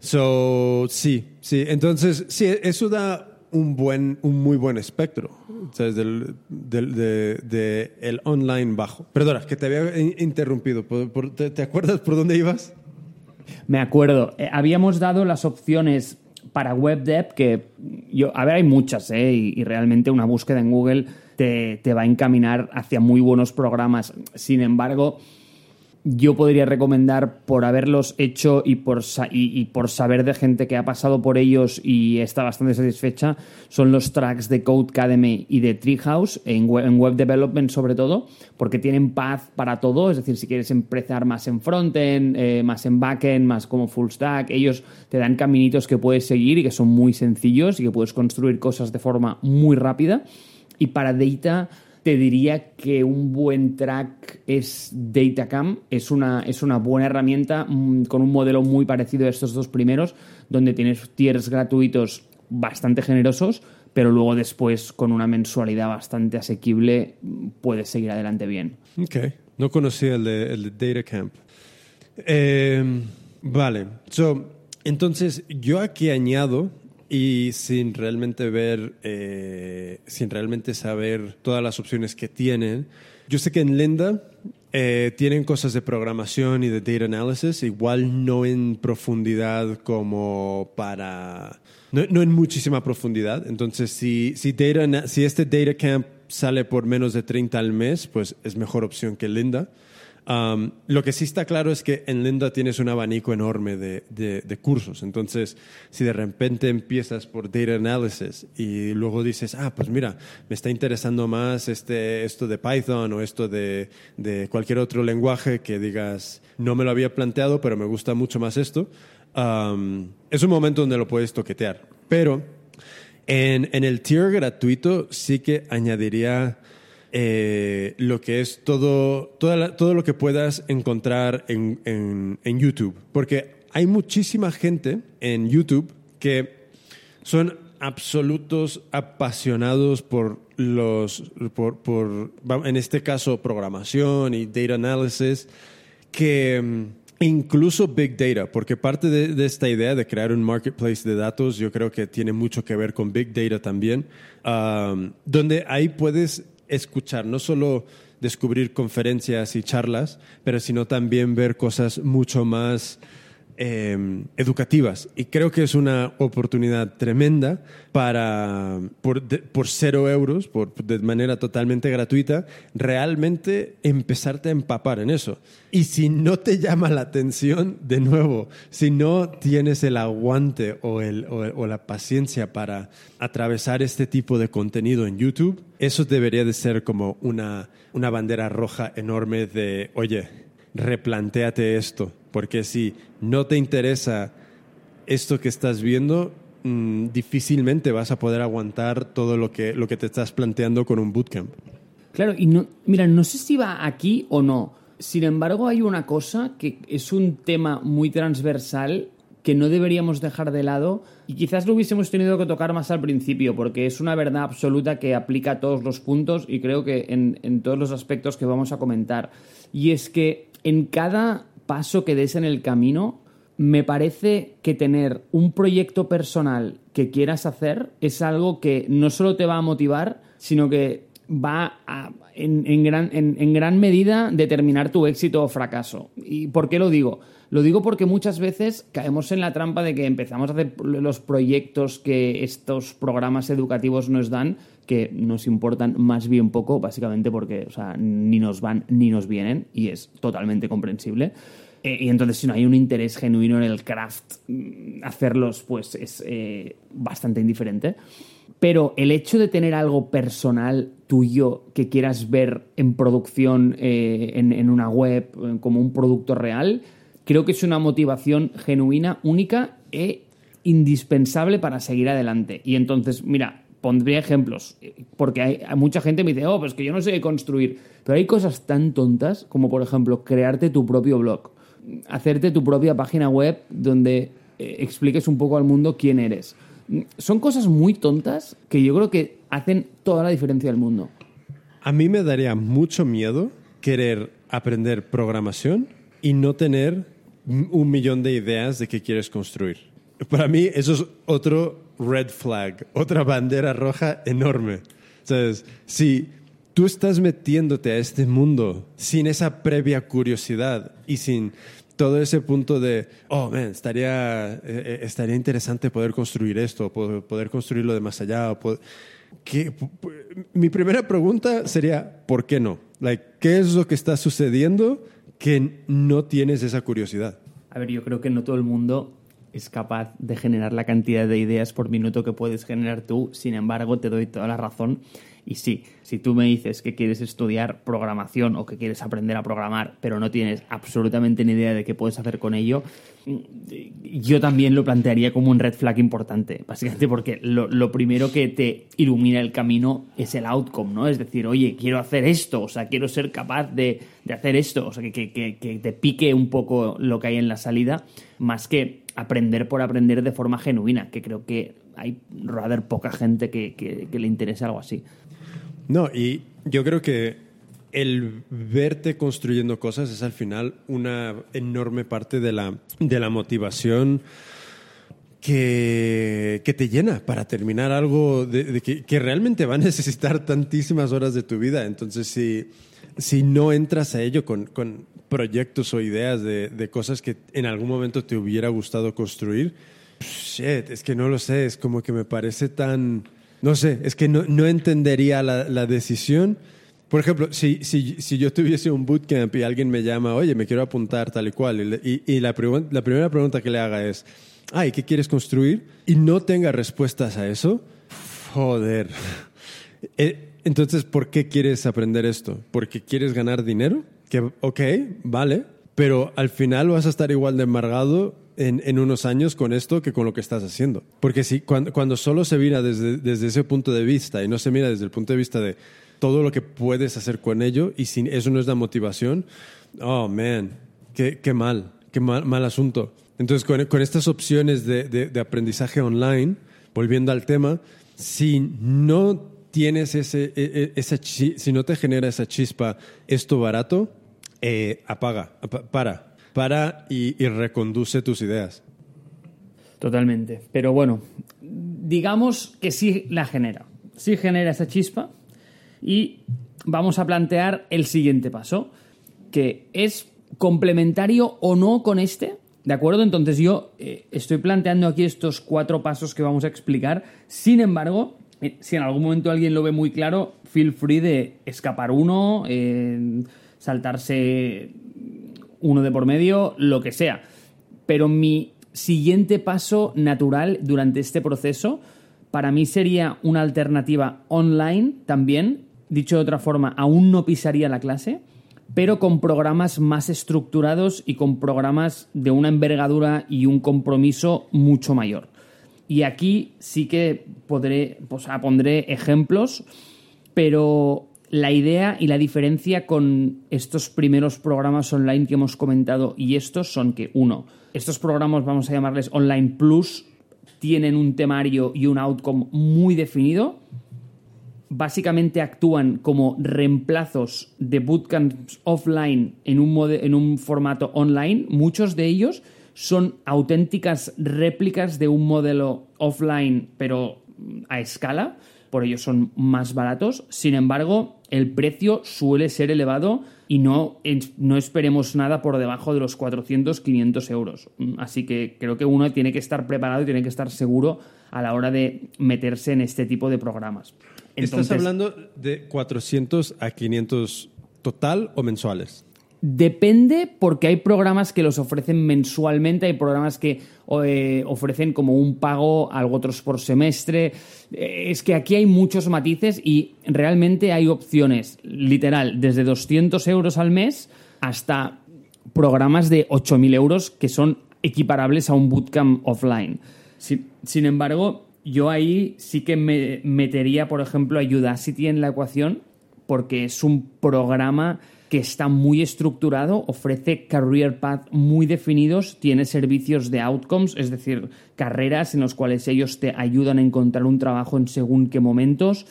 So, sí, sí. Entonces, sí, eso da un buen, un muy buen espectro ¿sabes? Del, del de, el online bajo. Perdona, que te había interrumpido. te, te, acuerdas por dónde ibas? Me acuerdo. Eh, habíamos dado las opciones para web dev que yo, a ver, hay muchas, ¿eh? y, realmente una búsqueda en Google te, va a encaminar hacia muy buenos programas. Sin embargo, yo podría recomendar por haberlos hecho y por, y, por saber de gente que ha pasado por ellos y está bastante satisfecha, son los tracks de Code Academy y de Treehouse, en web, en web development sobre todo, porque tienen path para todo, es decir, si quieres empezar más en frontend, eh, más en backend, más como full stack, ellos te dan caminitos que puedes seguir y que son muy sencillos y que puedes construir cosas de forma muy rápida. Y para data te diría que un buen track es Datacam. Es una, es una buena herramienta mm, con un modelo muy parecido a estos dos primeros, donde tienes tiers gratuitos bastante generosos, pero luego después con una mensualidad bastante asequible puedes seguir adelante bien. Ok, no conocía el de, el de Datacamp. Em, vale, entonces yo aquí añado y sin realmente ver, eh, sin realmente saber todas las opciones que tienen. Yo sé que en Lenda Eh, tienen cosas de programación y de data analysis, igual no en profundidad como para... No, no en muchísima profundidad. Entonces, si, si, data, si este Data Camp sale por menos de 30 al mes, pues es mejor opción que Linda. Um, lo que sí está claro es que en Linda tienes un abanico enorme de, de, cursos. Entonces, si de repente empiezas por Data Analysis y luego dices, ah, pues mira, me está interesando más este, esto de Python o esto de, de cualquier otro lenguaje que digas, no me lo había planteado, pero me gusta mucho más esto, um, es un momento donde lo puedes toquetear. Pero en, en el tier gratuito sí que añadiría eh, lo que es todo, todo lo que puedas encontrar en, en, YouTube. Porque hay muchísima gente en YouTube que son absolutos apasionados por los, por, por, en este caso, programación y data analysis, que mm, incluso Big Data, porque parte de, esta idea de crear un marketplace de datos, yo creo que tiene mucho que ver con Big Data también, um, donde ahí puedes escuchar, no solo descubrir conferencias y charlas, pero sino también ver cosas mucho más Em, educativas. Y creo que es una oportunidad tremenda para, por, por cero euros, por, de manera totalmente gratuita, realmente empezarte a empapar en eso. Y si no te llama la atención, de nuevo, si no tienes el aguante o, el, o, la paciencia para atravesar este tipo de contenido en YouTube, eso debería de ser como una, una bandera roja enorme de, oye, replantéate esto porque si no te interesa esto que estás viendo, mm, difícilmente vas a poder aguantar todo lo que, lo que te estás planteando con un bootcamp. Claro, y no, mira, no sé si va aquí o no. Sin embargo, hay una cosa que es un tema muy transversal que no deberíamos dejar de lado y quizás lo hubiésemos tenido que tocar más al principio porque es una verdad absoluta que aplica a todos los puntos y creo que en, en todos los aspectos que vamos a comentar. Y es que en cada paso que des en el camino, me parece que tener un proyecto personal que quieras hacer es algo que no solo te va a motivar, sino que va a, en, gran, en, gran, medida determinar tu éxito o fracaso. ¿Y por qué lo digo? Lo digo porque muchas veces caemos en la trampa de que empezamos a hacer los proyectos que estos programas educativos nos dan, que nos importan más bien poco, básicamente porque o sea, ni nos van ni nos vienen, y es totalmente comprensible. Eh, y entonces, si no hay un interés genuino en el craft, mm, hacerlos, pues es eh, bastante indiferente. Pero el hecho de tener algo personal tuyo que quieras ver en producción eh, en, una web como un producto real, creo que es una motivación genuina, única e indispensable para seguir adelante. Y entonces, mira, pondría ejemplos, porque hay, mucha gente me dice, oh, pues que yo no sé construir, pero hay cosas tan tontas como, por ejemplo, crearte tu propio blog, hacerte tu propia página web donde eh, expliques un poco al mundo quién eres. Son cosas muy tontas que yo creo que hacen toda la diferencia del mundo. A mí me daría mucho miedo querer aprender programación y no tener un millón de ideas de qué quieres construir. Para mí eso es otro red flag, otra bandera roja enorme. ¿Sabes? Si tú estás metiéndote a este mundo sin esa previa curiosidad y sin todo ese punto de, oh, man, estaría, eh, eh, estaría interesante poder construir esto, poder construirlo de más allá. que, mi primera pregunta sería, ¿por qué no? Like, ¿Qué es lo que está sucediendo que no tienes esa curiosidad? A ver, yo creo que no todo el mundo es capaz de generar la cantidad de ideas por minuto que puedes generar tú. Sin embargo, te doy toda la razón. Y sí, si tú me dices que quieres estudiar programación o que quieres aprender a programar, pero no tienes absolutamente ni idea de qué puedes hacer con ello, yo también lo plantearía como un red flag importante. Básicamente porque lo, primero que te ilumina el camino es el outcome, ¿no? Es decir, oye, quiero hacer esto, o sea, quiero ser capaz de, hacer esto, o sea, que, que te pique un poco lo que hay en la salida, más que aprender por aprender de forma genuina, que creo que hay rather poca gente que, le interese algo así. No, y yo creo que el verte construyendo cosas es al final una enorme parte de la, de la motivación que, que, te llena para terminar algo de, que, que, realmente va a necesitar tantísimas horas de tu vida. Entonces, si si no entras a ello con, con proyectos o ideas de, de, cosas que en algún momento te hubiera gustado construir, shit, es que no lo sé, es como que me parece tan, no sé, es que no, no entendería la, la decisión. Por ejemplo, si, si, si, yo tuviese un bootcamp y alguien me llama, oye, me quiero apuntar tal y cual, y, y, la, la primera pregunta que le haga es, ay, ¿qué quieres construir? Y no tenga respuestas a eso, joder. Eh, entonces, ¿por qué quieres aprender esto? ¿Porque quieres ganar dinero? Que, ok, vale, pero al final vas a estar igual de embargado en, en, unos años con esto que con lo que estás haciendo. Porque si, cuando, cuando solo se mira desde, desde, ese punto de vista y no se mira desde el punto de vista de todo lo que puedes hacer con ello y si eso no es la motivación, oh, man, qué, qué mal, qué mal, mal asunto. Entonces, con, con estas opciones de, de, de, aprendizaje online, volviendo al tema, si no tienes ese, esa, si no te genera esa chispa, esto barato, eh, apaga, para, para y, y reconduce tus ideas. Totalmente. Pero bueno, digamos que sí la genera. Sí genera esa chispa y vamos a plantear el siguiente paso, que es complementario o no con este, ¿De acuerdo? Entonces yo eh, estoy planteando aquí estos cuatro pasos que vamos a explicar. Sin embargo, si en algún momento alguien lo ve muy claro, feel free de escapar uno, eh, saltarse uno de por medio, lo que sea. Pero mi siguiente paso natural durante este proceso para mí sería una alternativa online también. Dicho de otra forma, aún no pisaría la clase pero con programas más estructurados y con programas de una envergadura y un compromiso mucho mayor. Y aquí sí que podré, pues, pondré ejemplos, pero la idea y la diferencia con estos primeros programas online que hemos comentado y estos son que, uno, estos programas vamos a llamarles Online Plus, tienen un temario y un outcome muy definido básicamente actúan como reemplazos de bootcamps offline en un, en un formato online. Muchos de ellos son auténticas réplicas de un modelo offline, pero a escala, por ello son más baratos. Sin embargo, el precio suele ser elevado y no, no esperemos nada por debajo de los 400, 500 euros. Así que creo que uno tiene que estar preparado y tiene que estar seguro a la hora de meterse en este tipo de programas. Entonces, ¿Estás hablando de 400 a 500 total o mensuales? Depende porque hay programas que los ofrecen mensualmente, hay programas que eh, ofrecen como un pago, algo otros por semestre. Eh, es que aquí hay muchos matices y realmente hay opciones, literal, desde 200 euros al mes hasta programas de 8.000 euros que son equiparables a un bootcamp offline. Sin, embargo, yo ahí sí que me metería, por ejemplo, a en la ecuación, porque es un programa que está muy estructurado, ofrece career path muy definidos, tiene servicios de outcomes, es decir, carreras en las cuales ellos te ayudan a encontrar un trabajo en según qué momentos,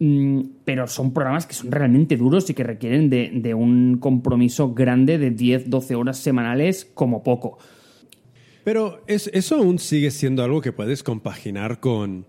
mm, pero son programas que son realmente duros y que requieren de, de un compromiso grande de 10, 12 horas semanales como poco. Pero es, eso aún sigue siendo algo que puedes compaginar con,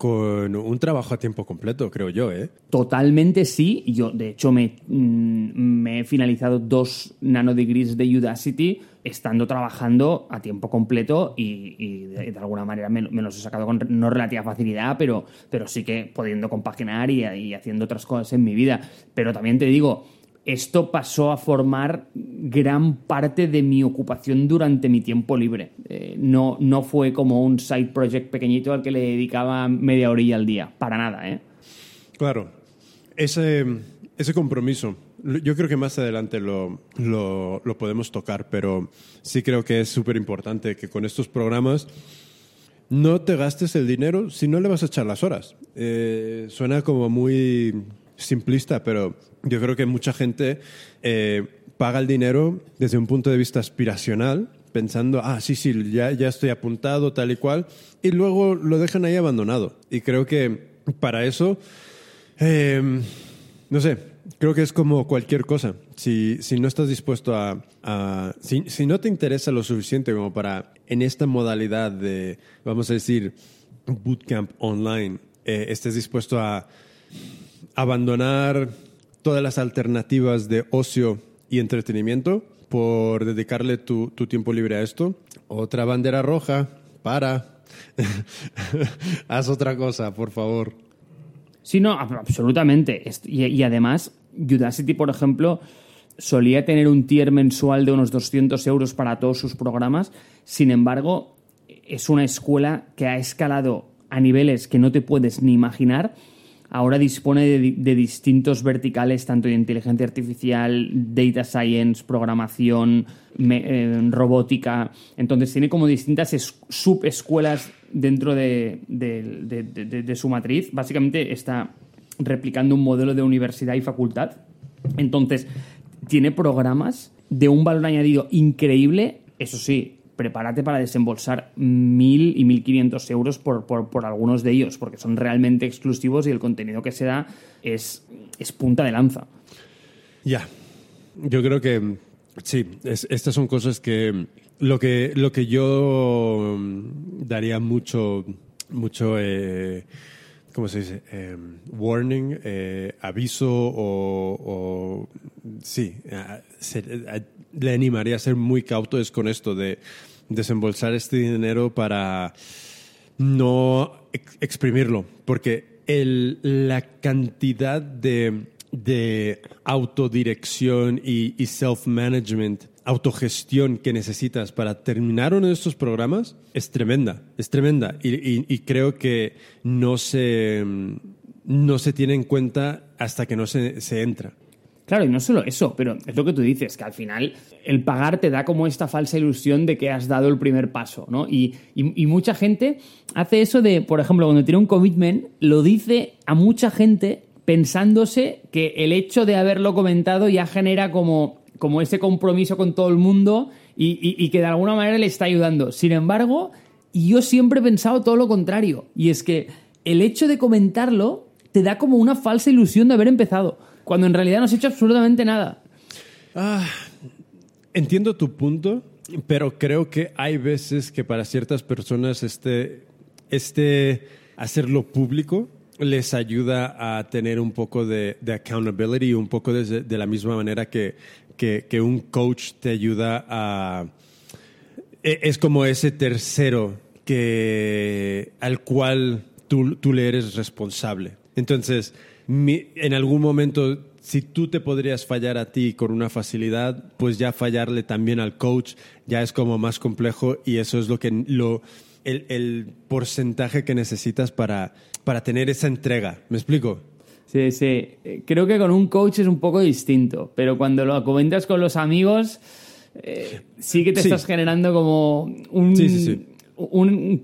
con un trabajo a tiempo completo, creo yo, ¿eh? Totalmente sí. Yo, de hecho, me, mm, me he finalizado dos nanodegrees de Udacity estando trabajando a tiempo completo y, y de, de, alguna manera me, me, los he sacado con no relativa facilidad, pero, pero sí que pudiendo compaginar y, y haciendo otras cosas en mi vida. Pero también te digo, esto pasó a formar gran parte de mi ocupación durante mi tiempo libre. Eh, no, no fue como un side project pequeñito al que le dedicaba media orilla al día, para nada. ¿eh? Claro, ese, ese compromiso, yo creo que más adelante lo, lo, podemos tocar, pero sí creo que es súper importante que con estos programas no te gastes el dinero si no le vas a echar las horas. Eh, suena como muy simplista, pero yo creo que mucha gente eh, paga el dinero desde un punto de vista aspiracional, pensando, ah, sí, sí, ya, ya estoy apuntado, tal y cual, y luego lo dejan ahí abandonado. Y creo que para eso, eh, no sé, creo que es como cualquier cosa. Si, si no estás dispuesto a... a si, si, no te interesa lo suficiente como para, en esta modalidad de, vamos a decir, bootcamp online, eh, estés dispuesto a abandonar todas las alternativas de ocio y entretenimiento por dedicarle tu, tu tiempo libre a esto. Otra bandera roja, para. Haz otra cosa, por favor. Sí, no, absolutamente. Y, y además, Udacity, por ejemplo, solía tener un tier mensual de unos 200 euros para todos sus programas. Sin embargo, es una escuela que ha escalado a niveles que no te puedes ni imaginar. Ahora dispone de, distintos verticales, tanto de inteligencia artificial, data science, programación, eh, robótica. Entonces tiene como distintas subescuelas dentro de, de su matriz. Básicamente está replicando un modelo de universidad y facultad. Entonces, tiene programas de un valor añadido increíble. Eso sí, prepárate para desembolsar mil y mil quinientos euros por, por, algunos de ellos, porque son realmente exclusivos y el contenido que se da es, es punta de lanza. Ya, yo creo que sí, estas son cosas que lo que, lo que yo daría mucho, mucho eh, ¿cómo se dice? Em, warning, eh, aviso o, sí, le animaría a ser muy cautos con esto de desembolsar este dinero para no exprimirlo, porque la cantidad de, de autodirección y, y self-management autogestión que necesitas para terminar uno de estos programas es tremenda, es tremenda. Y, creo que no se, no se tiene en cuenta hasta que no se, se, entra. Claro, y no solo eso, pero es lo que tú dices, que al final el pagar te da como esta falsa ilusión de que has dado el primer paso, ¿no? Y, y mucha gente hace eso de, por ejemplo, cuando tiene un commitment, lo dice a mucha gente pensándose que el hecho de haberlo comentado ya genera como como ese compromiso con todo el mundo y, que de alguna manera le está ayudando. Sin embargo, yo siempre he pensado todo lo contrario. Y es que el hecho de comentarlo te da como una falsa ilusión de haber empezado, cuando en realidad no has hecho absolutamente nada. Ah, entiendo tu punto, pero creo que hay veces que para ciertas personas este, este hacerlo público les ayuda a tener un poco de, accountability, un poco de, la misma manera que que, un coach te ayuda a... E, es como ese tercero que, al cual tú, tú le eres responsable. Entonces, en algún momento, si tú te podrías fallar a ti con una facilidad, pues ya fallarle también al coach ya es como más complejo y eso es lo que lo el, el porcentaje que necesitas para, para tener esa entrega. ¿Me explico? Sí, sí. Creo que con un coach es un poco distinto, pero cuando lo comentas con los amigos, eh, sí que te estás generando como un, un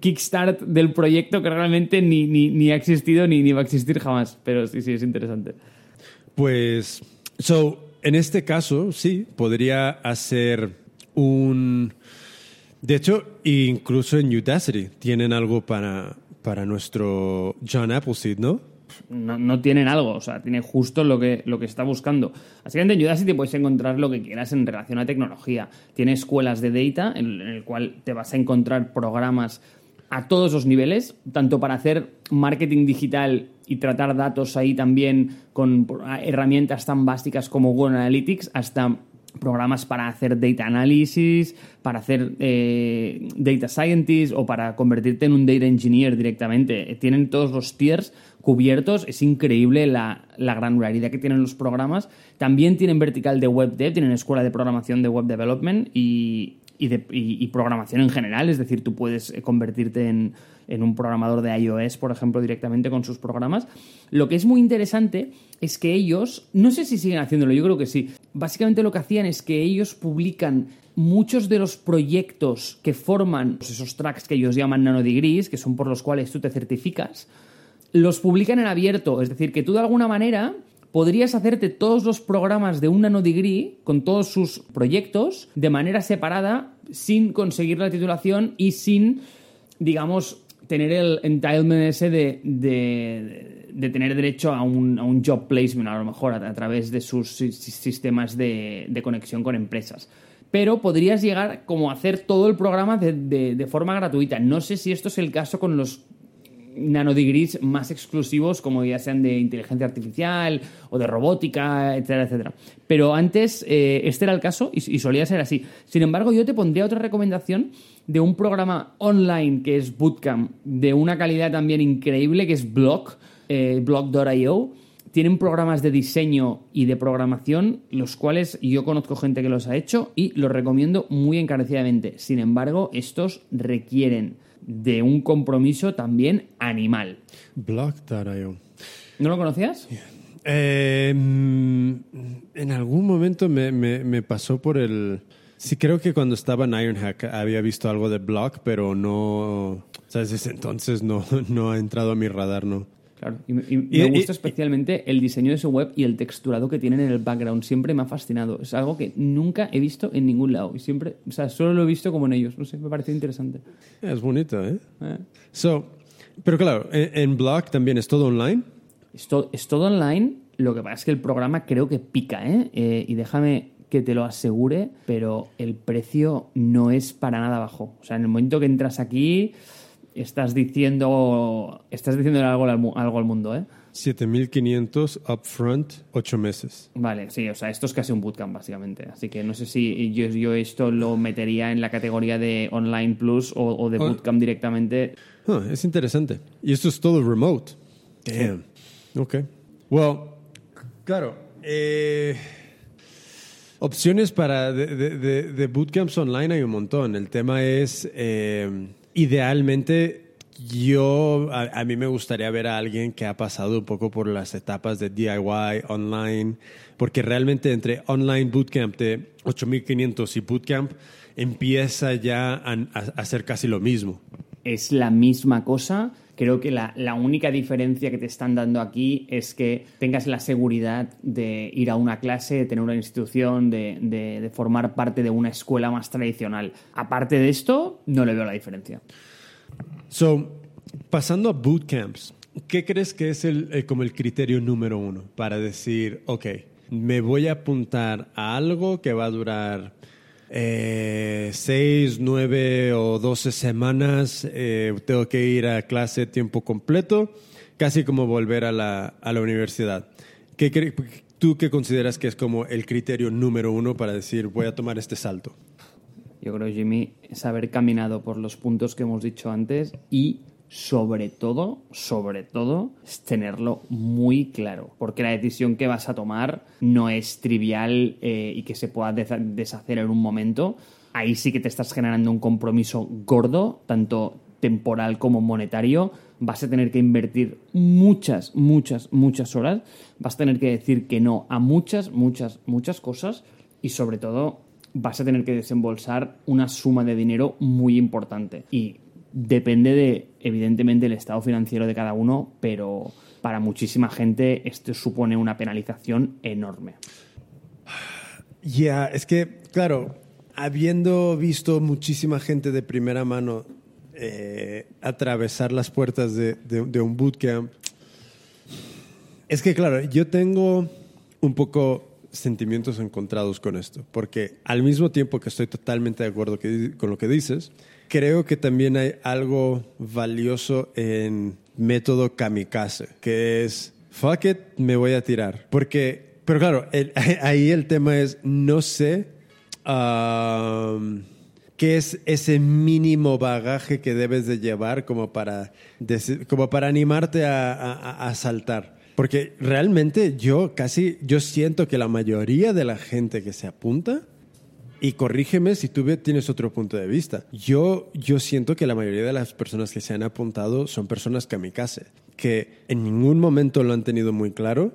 kickstart del proyecto que realmente ni, ni, ha existido ni, ni va a existir jamás. Pero sí, sí, es interesante. Pues, so, en este caso, sí, podría hacer un... De hecho, incluso en Udacity tienen algo para, para nuestro John Appleseed, ¿no? no, tienen algo, o sea, tiene justo lo que, lo que está buscando. Así que en Udacity puedes encontrar lo que quieras en relación a tecnología. Tiene escuelas de data en, el cual te vas a encontrar programas a todos los niveles, tanto para hacer marketing digital y tratar datos ahí también con herramientas tan básicas como Google Analytics, hasta programas para hacer data analysis, para hacer eh, data scientist o para convertirte en un data engineer directamente. Tienen todos los tiers cubiertos. Es increíble la, granularidad que tienen los programas. También tienen vertical de web dev, tienen escuela de programación de web development y, de, programación en general. Es decir, tú puedes eh, convertirte en, un programador de iOS, por ejemplo, directamente con sus programas. Lo que es muy interesante es que ellos, no sé si siguen haciéndolo, yo creo que sí. Básicamente lo que hacían es que ellos publican muchos de los proyectos que forman pues, esos tracks que ellos llaman nanodegrees, que son por los cuales tú te certificas, los publican en abierto. Es decir, que tú de alguna manera podrías hacerte todos los programas de un nanodegree con todos sus proyectos de manera separada sin conseguir la titulación y sin, digamos, tener el entitlement ese de, de, tener derecho a un, a un, job placement, a lo mejor a, través de sus sistemas de, conexión con empresas. Pero podrías llegar como a hacer todo el programa de, forma gratuita. No sé si esto es el caso con los nanodegrees más exclusivos, como ya sean de inteligencia artificial o de robótica, etcétera, etcétera. Pero antes eh, este era el caso y, solía ser así. Sin embargo, yo te pondría otra recomendación de un programa online que es Bootcamp, de una calidad también increíble, que es Block, eh, Block.io. Tienen programas de diseño y de programación, los cuales yo conozco gente que los ha hecho y los recomiendo muy encarecidamente. Sin embargo, estos requieren de un compromiso también animal. Block.io. ¿No lo conocías? Eh, mm, en algún momento me, me- me pasó por el... Sí, creo que cuando estaba en Ironhack había visto algo de Block, pero no... Desde entonces no, no ha entrado a mi radar, ¿no? Claro, y, me- y Y- me y- gusta especialmente el diseño de su web y el texturado que tienen en el background. Siempre me ha fascinado. Es algo que nunca he visto en ningún lado. Y siempre, o sea, solo lo he visto como en ellos. No sé, me parece interesante. Es bonito, ¿eh? Eh, So, pero claro, en, en Block también es todo online. Es, to- es todo online. Lo que pasa es que el programa creo que pica, ¿eh? Eh, Y déjame que te lo asegure, pero el precio no es para nada bajo. O sea, en el momento que entras aquí, estás diciendo, estás diciendo algo al, algo al mundo, ¿eh? 7500 upfront, 8 meses. Vale, sí, o sea, esto es casi un bootcamp, básicamente. Así que no sé si yo, yo esto lo metería en la categoría de Online Plus o, o de Oh. bootcamp directamente. Ah, es interesante. Y esto es todo remote. Damn. Ok. Well, claro. eh, opciones para de- de bootcamps online hay un montón. El tema es, eh, idealmente, yo, a, mí me gustaría ver a alguien que ha pasado un poco por las etapas de DIY, online, porque realmente entre online bootcamp de 8500 y bootcamp empieza ya a, a- ser casi lo mismo. Es la misma cosa. Creo que la, la única diferencia que te están dando aquí es que tengas la seguridad de ir a una clase, de tener una institución, de, de- formar parte de una escuela más tradicional. Aparte de esto, no le veo la diferencia. So, pasando a bootcamps, ¿qué crees que es el, el- como el criterio número uno para decir, ok, me voy a apuntar a algo que va a durar eh, seis, nueve o doce semanas, eh, tengo que ir a clase tiempo completo, casi como volver a la, a la universidad? ¿Qué ¿Tú qué consideras que es como el criterio número uno para decir, voy a tomar este salto? Yo creo, Jimmy, es haber caminado por los puntos que hemos dicho antes y sobre todo, sobre todo, es tenerlo muy claro. Porque la decisión que vas a tomar no es trivial eh, y que se pueda deshacer en un momento. Ahí sí que te estás generando un compromiso gordo, tanto temporal como monetario. Vas a tener que invertir muchas, muchas, muchas horas. Vas a tener que decir que no a muchas, muchas, muchas cosas. Y sobre todo, vas a tener que desembolsar una suma de dinero muy importante. Y depende de, evidentemente, el estado financiero de cada uno, pero para muchísima gente esto supone una penalización enorme. Ya, es que, claro, habiendo visto muchísima gente de primera mano eh, atravesar las puertas de, un bootcamp, es que, claro, yo tengo un poco sentimientos encontrados con esto, porque al mismo tiempo que estoy totalmente de acuerdo con lo que dices, creo que también hay algo valioso en método kamikaze, que es, fuck it, me voy a tirar. Porque, pero claro, el- ahí el tema es, no sé qué es ese mínimo bagaje que debes de llevar como para, como para animarte a- a saltar. Porque realmente yo casi, yo siento que la mayoría de la gente que se apunta, y corrígeme si tú tienes otro punto de vista. Yo, yo siento que la mayoría de las personas que se han apuntado son personas kamikaze, que en ningún momento lo han tenido muy claro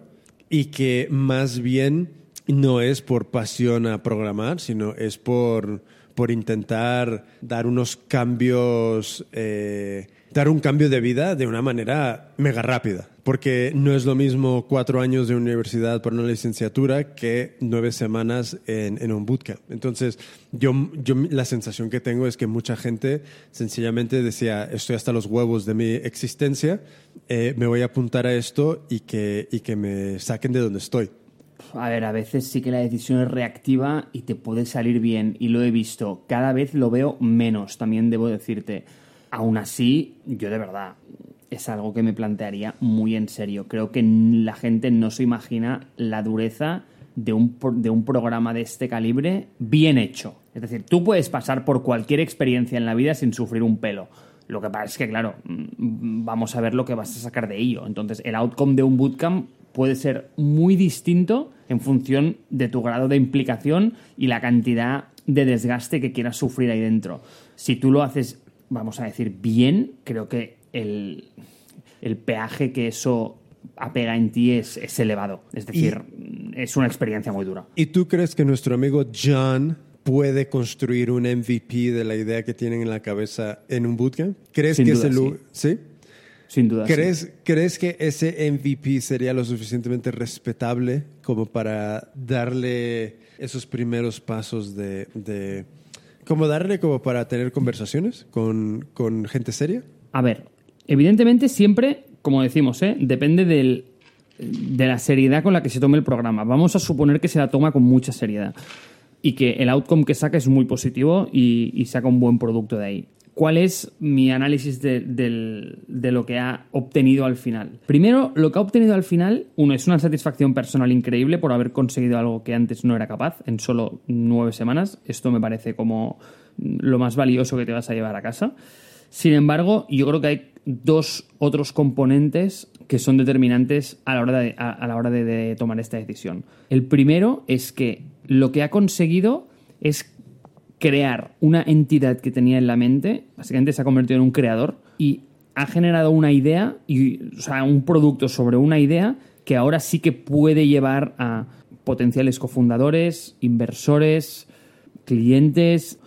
y que más bien no es por pasión a programar, sino es por, por intentar dar unos cambios, eh, dar un cambio de vida de una manera mega rápida. Porque no es lo mismo cuatro años de universidad por una licenciatura que nueve semanas en, en un bootcamp. Entonces, yo, yo la sensación que tengo es que mucha gente sencillamente decía, estoy hasta los huevos de mi existencia, eh, me voy a apuntar a esto y que, y que me saquen de donde estoy. A ver, a veces sí que la decisión es reactiva y te puede salir bien, y lo he visto. Cada vez lo veo menos, también debo decirte. Aún así, yo de verdad, es algo que me plantearía muy en serio. Creo que la gente no se imagina la dureza de un, de un programa de este calibre bien hecho. Es decir, tú puedes pasar por cualquier experiencia en la vida sin sufrir un pelo. Lo que pasa es que, claro, mm, vamos a ver lo que vas a sacar de ello. Entonces, el outcome de un bootcamp puede ser muy distinto en función de tu grado de implicación y la cantidad de desgaste que quieras sufrir ahí dentro. Si tú lo haces, vamos a decir, bien, creo que el, peaje que eso apega en ti es, elevado. Es decir, es una experiencia muy dura. ¿Y tú crees que nuestro amigo John puede construir un MVP de la idea que tienen en la cabeza en un bootcamp? ¿Crees que es el... ¿Sí? Sin duda. ¿Crees, ¿Crees que ese MVP sería lo suficientemente respetable como para darle esos primeros pasos de, de como darle como para tener conversaciones con, con, gente seria? A ver, evidentemente siempre, como decimos, ¿eh? depende del, de la seriedad con la que se tome el programa. Vamos a suponer que se la toma con mucha seriedad y que el outcome que saca es muy positivo y, y saca un buen producto de ahí. ¿Cuál es mi análisis de, lo que ha obtenido al final? Primero, lo que ha obtenido al final, uno, es una satisfacción personal increíble por haber conseguido algo que antes no era capaz en solo nueve semanas. Esto me parece como lo más valioso que te vas a llevar a casa. Sin embargo, yo creo que hay dos otros componentes que son determinantes a la hora hora de tomar esta decisión. El primero es que lo que ha conseguido es crear una entidad que tenía en la mente, básicamente se ha convertido en un creador y ha generado una idea, y, o sea, un producto sobre una idea que ahora sí que puede llevar a potenciales cofundadores, inversores, clientes.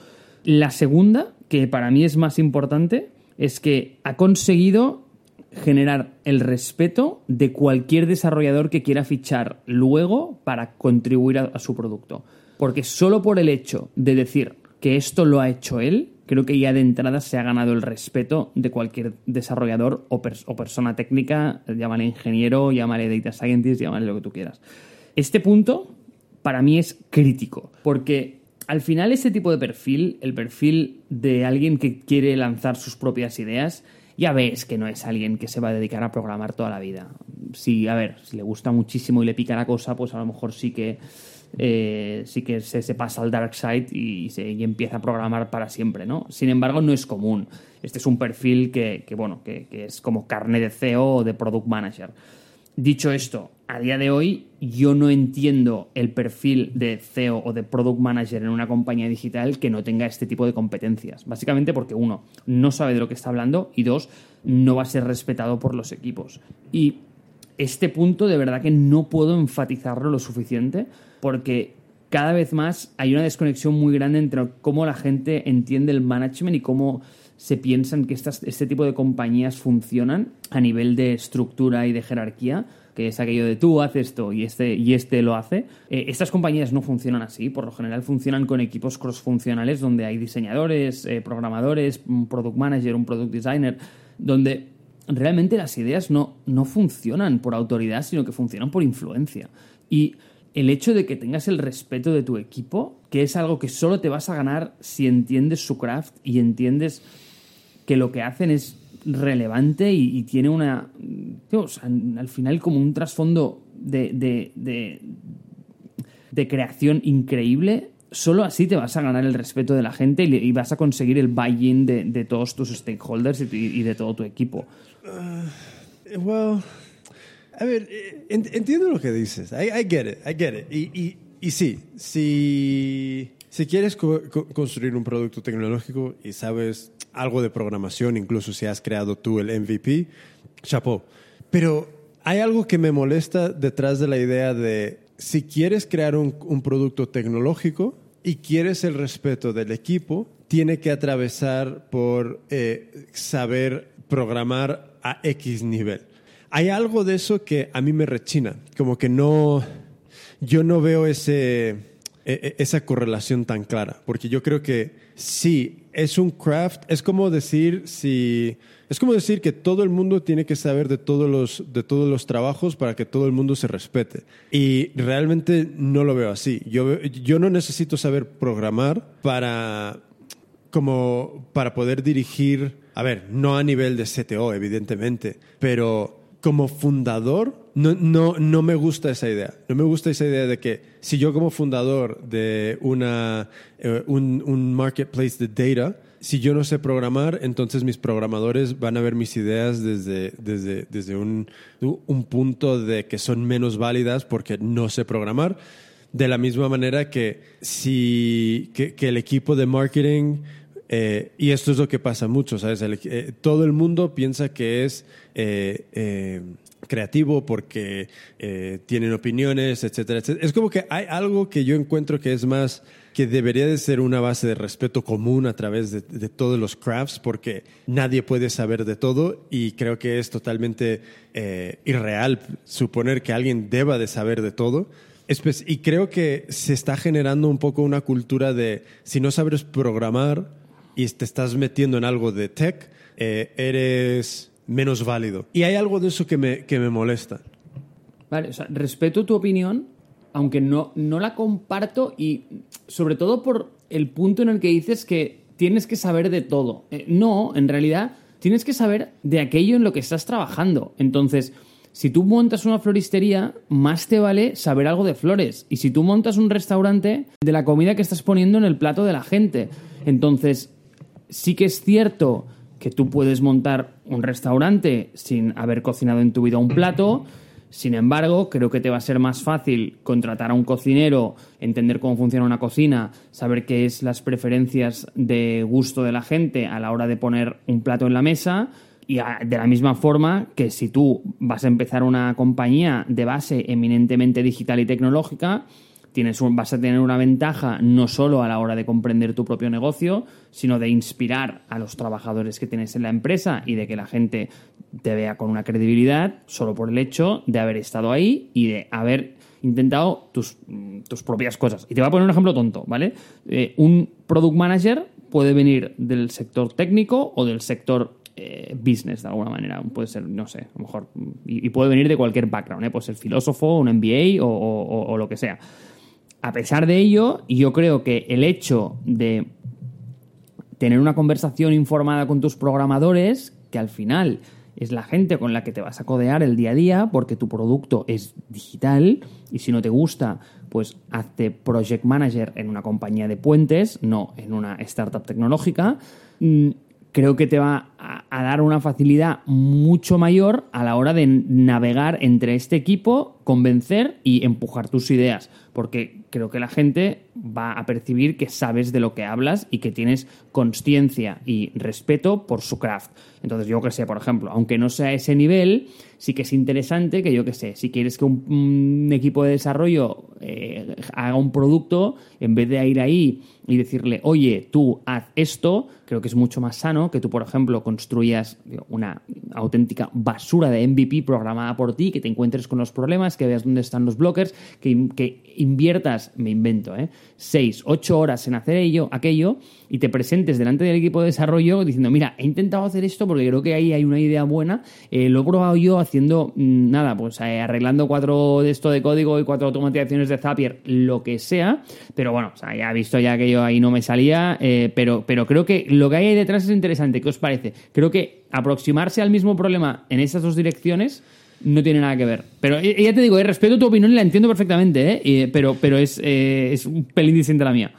La segunda, que para mí es más importante, es que ha conseguido generar el respeto de cualquier desarrollador que quiera fichar luego para contribuir a, a su producto. Porque solo por el hecho de decir, que esto lo ha hecho él, creo que ya de entrada se ha ganado el respeto de cualquier desarrollador o, persona técnica, llámale ingeniero, llámale data scientist, llámale lo que tú quieras. Este punto para mí es crítico, porque al final ese tipo de perfil, el perfil de alguien que quiere lanzar sus propias ideas, ya ves que no es alguien que se va a dedicar a programar toda la vida. Si, a ver, si le gusta muchísimo y le pica la cosa, pues a lo mejor sí que eh, sí que se, pasa al dark side y, empieza a programar para siempre, ¿no? Sin embargo, no es común. Este es un perfil que, bueno, que, es como carne de CEO o de product manager. Dicho esto, a día de hoy yo no entiendo el perfil de CEO o de product manager en una compañía digital que no tenga este tipo de competencias. Básicamente porque uno, no sabe de lo que está hablando y dos, no va a ser respetado por los equipos. Y este punto de verdad que no puedo enfatizarlo lo suficiente porque cada vez más hay una desconexión muy grande entre cómo la gente entiende el management y cómo se piensan que este tipo de compañías funcionan a nivel de estructura y de jerarquía, que es aquello de tú haces esto y este, y este lo hace. Eh, estas compañías no funcionan así, por lo general funcionan con equipos cross-funcionales donde hay diseñadores, eh, programadores, un product manager, un product designer, donde realmente las ideas no, no funcionan por autoridad, sino que funcionan por influencia. Y el hecho de que tengas el respeto de tu equipo, que es algo que solo te vas a ganar si entiendes su craft y entiendes que lo que hacen es relevante y, tiene una. al final, como un trasfondo de, de, creación increíble. Solo así te vas a ganar el respeto de la gente y, vas a conseguir el buy-in de, todos tus stakeholders y, de todo tu equipo. Uh, a ver, eh, entiendo lo que dices. I, get it, I get it. Y, y, sí, si, si quieres construir un producto tecnológico y sabes algo de programación, incluso si has creado tú el MVP, chapo. Pero hay algo que me molesta detrás de la idea de si quieres crear un, un producto tecnológico y quieres el respeto del equipo, tiene que atravesar por eh, saber programar a X nivel hay algo de eso que a mí me rechina, como que no, yo no veo ese, e, e, esa correlación tan clara, porque yo creo que sí, es un craft, es como decir si... Es como decir que todo el mundo tiene que saber de todos los, de todos los trabajos para que todo el mundo se respete. Y realmente no lo veo así. Yo, yo no necesito saber programar para, como, para poder dirigir A ver, no a nivel de CTO, evidentemente, pero como fundador, no, no, no me gusta esa idea. No me gusta esa idea de que si yo como fundador de una, eh, un, marketplace de data, si yo no sé programar, entonces mis programadores van a ver mis ideas desde, desde, desde un, un, punto de que son menos válidas porque no sé programar. De la misma manera que si que el equipo de marketing, eh, y esto es lo que pasa mucho, ¿sabes? Eh, todo el mundo piensa que es eh, creativo porque tienen opiniones, etcétera, etcétera. Es como que hay algo que yo encuentro que es más que debería de ser una base de respeto común a través de, todos los crafts, porque nadie puede saber de todo y creo que es totalmente irreal suponer que alguien deba de saber de todo. Y creo que se está generando un poco una cultura de si no sabes programar y te estás metiendo en algo de tech, eh, eres menos válido. Y hay algo de eso que me, que me molesta. Vale, o sea, respeto tu opinión, aunque no, no la comparto y sobre todo por el punto en el que dices que tienes que saber de todo. Eh, no, en realidad tienes que saber de aquello en lo que estás trabajando. Entonces, si tú montas una floristería, más te vale saber algo de flores. Y si tú montas un restaurante, de la comida que estás poniendo en el plato de la gente. Entonces, sí que es cierto que tú puedes montar un restaurante sin haber cocinado en tu vida un plato sin embargo, creo que te va a ser más fácil contratar a un cocinero, entender cómo funciona una cocina, saber qué es las preferencias de gusto de la gente a la hora de poner un plato en la mesa. Y de la misma forma que si tú vas a empezar una compañía de base eminentemente digital y tecnológica, tienes vas a tener una ventaja no solo a la hora de comprender tu propio negocio, sino de inspirar a los trabajadores que tienes en la empresa y de que la gente te vea con una credibilidad solo por el hecho de haber estado ahí y de haber intentado tus, tus propias cosas. Y te voy a poner un ejemplo tonto, ¿vale? Eh, un product manager puede venir del sector técnico o del sector eh, business de alguna manera. Puede ser, no sé, a lo mejor. Y, puede venir de cualquier background, ¿eh? puede ser filósofo, un MBA o lo que sea. A pesar de ello, yo creo que el hecho de tener una conversación informada con tus programadores, que al final es la gente con la que te vas a codear el día a día, porque tu producto es digital y si no te gusta, pues hazte project manager en una compañía de puentes, no en una startup tecnológica. Mm, creo que te va a, dar una facilidad mucho mayor a la hora de navegar entre este equipo, convencer y empujar tus ideas, porque creo que la gente va a percibir que sabes de lo que hablas y que tienes conciencia y respeto por su craft. Entonces, yo que sé, por ejemplo, aunque no sea ese nivel, sí que es interesante que yo que sé, si quieres que un, equipo de desarrollo eh, haga un producto, en vez de ir ahí y decirle, oye, tú haz esto, creo que es mucho más sano que tú, por ejemplo, construyas una auténtica basura de MVP programada por ti, que te encuentres con los problemas, que veas dónde están los blockers, que, que inviertas, me invento, ¿eh? seis, ocho horas en hacer ello, aquello, y te presentes delante del equipo de desarrollo diciendo, mira, he intentado hacer esto porque creo que ahí hay una idea buena, eh, lo he probado yo haciendo, mm, nada, pues eh, arreglando cuatro de esto de código y cuatro automatizaciones de Zapier, lo que sea, pero bueno, ya he visto ya que yo ahí no me salía, eh, pero, pero creo que lo que hay ahí detrás es interesante. ¿Qué os parece? Creo que aproximarse al mismo problema en esas dos direcciones no tiene nada que ver. Pero eh, ya te digo, eh, respeto tu opinión y la entiendo perfectamente, ¿eh? pero, pero es, es un pelín distinta a la mía.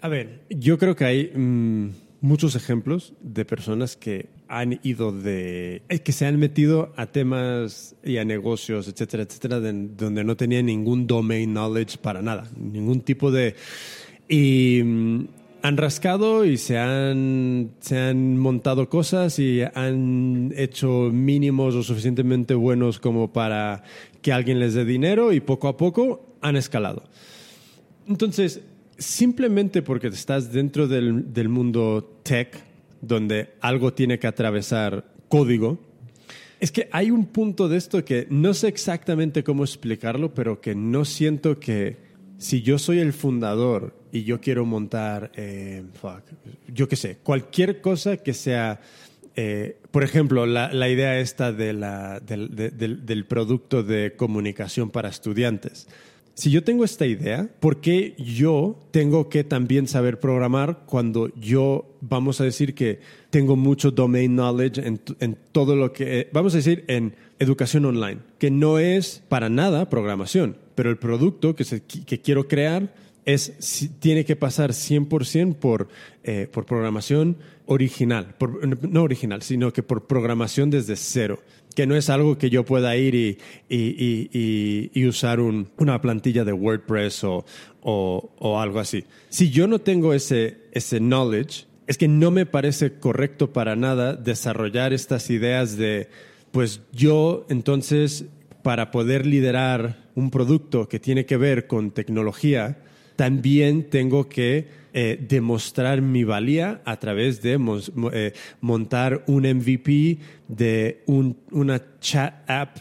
A ver, yo creo que hay mm, muchos ejemplos de personas que han ido de. que se han metido a temas y a negocios, etcétera, etcétera, donde no tenían ningún domain knowledge para nada, ningún tipo de. Y mm, han rascado y se han, se han montado cosas y han hecho mínimos lo suficientemente buenos como para que alguien les dé dinero y poco a poco han escalado. Entonces, simplemente porque estás dentro del, del mundo tech, donde algo tiene que atravesar código, es que hay un punto de esto que no sé exactamente cómo explicarlo, pero que no siento que si yo soy el fundador y yo quiero montar, eh, yo qué sé, cualquier cosa que sea, eh, por ejemplo, la, la, idea esta de la, del, del, producto de comunicación para estudiantes. si yo tengo esta idea, ¿por qué yo tengo que también saber programar cuando yo, vamos a decir que tengo mucho domain knowledge en, en todo lo que, vamos a decir, en educación online, que no es para nada programación, pero el producto que, se, que quiero crear es, tiene que pasar 100% por, eh, por programación original, no original, sino que por programación desde cero, que no es algo que yo pueda ir y, y, y, usar un, una plantilla de WordPress o, o, o, algo así. Si yo no tengo ese, ese knowledge, es que no me parece correcto para nada desarrollar estas ideas de, pues yo entonces, para poder liderar un producto que tiene que ver con tecnología, también tengo que eh, demostrar mi valía a través de eh, montar un MVP de una chat app.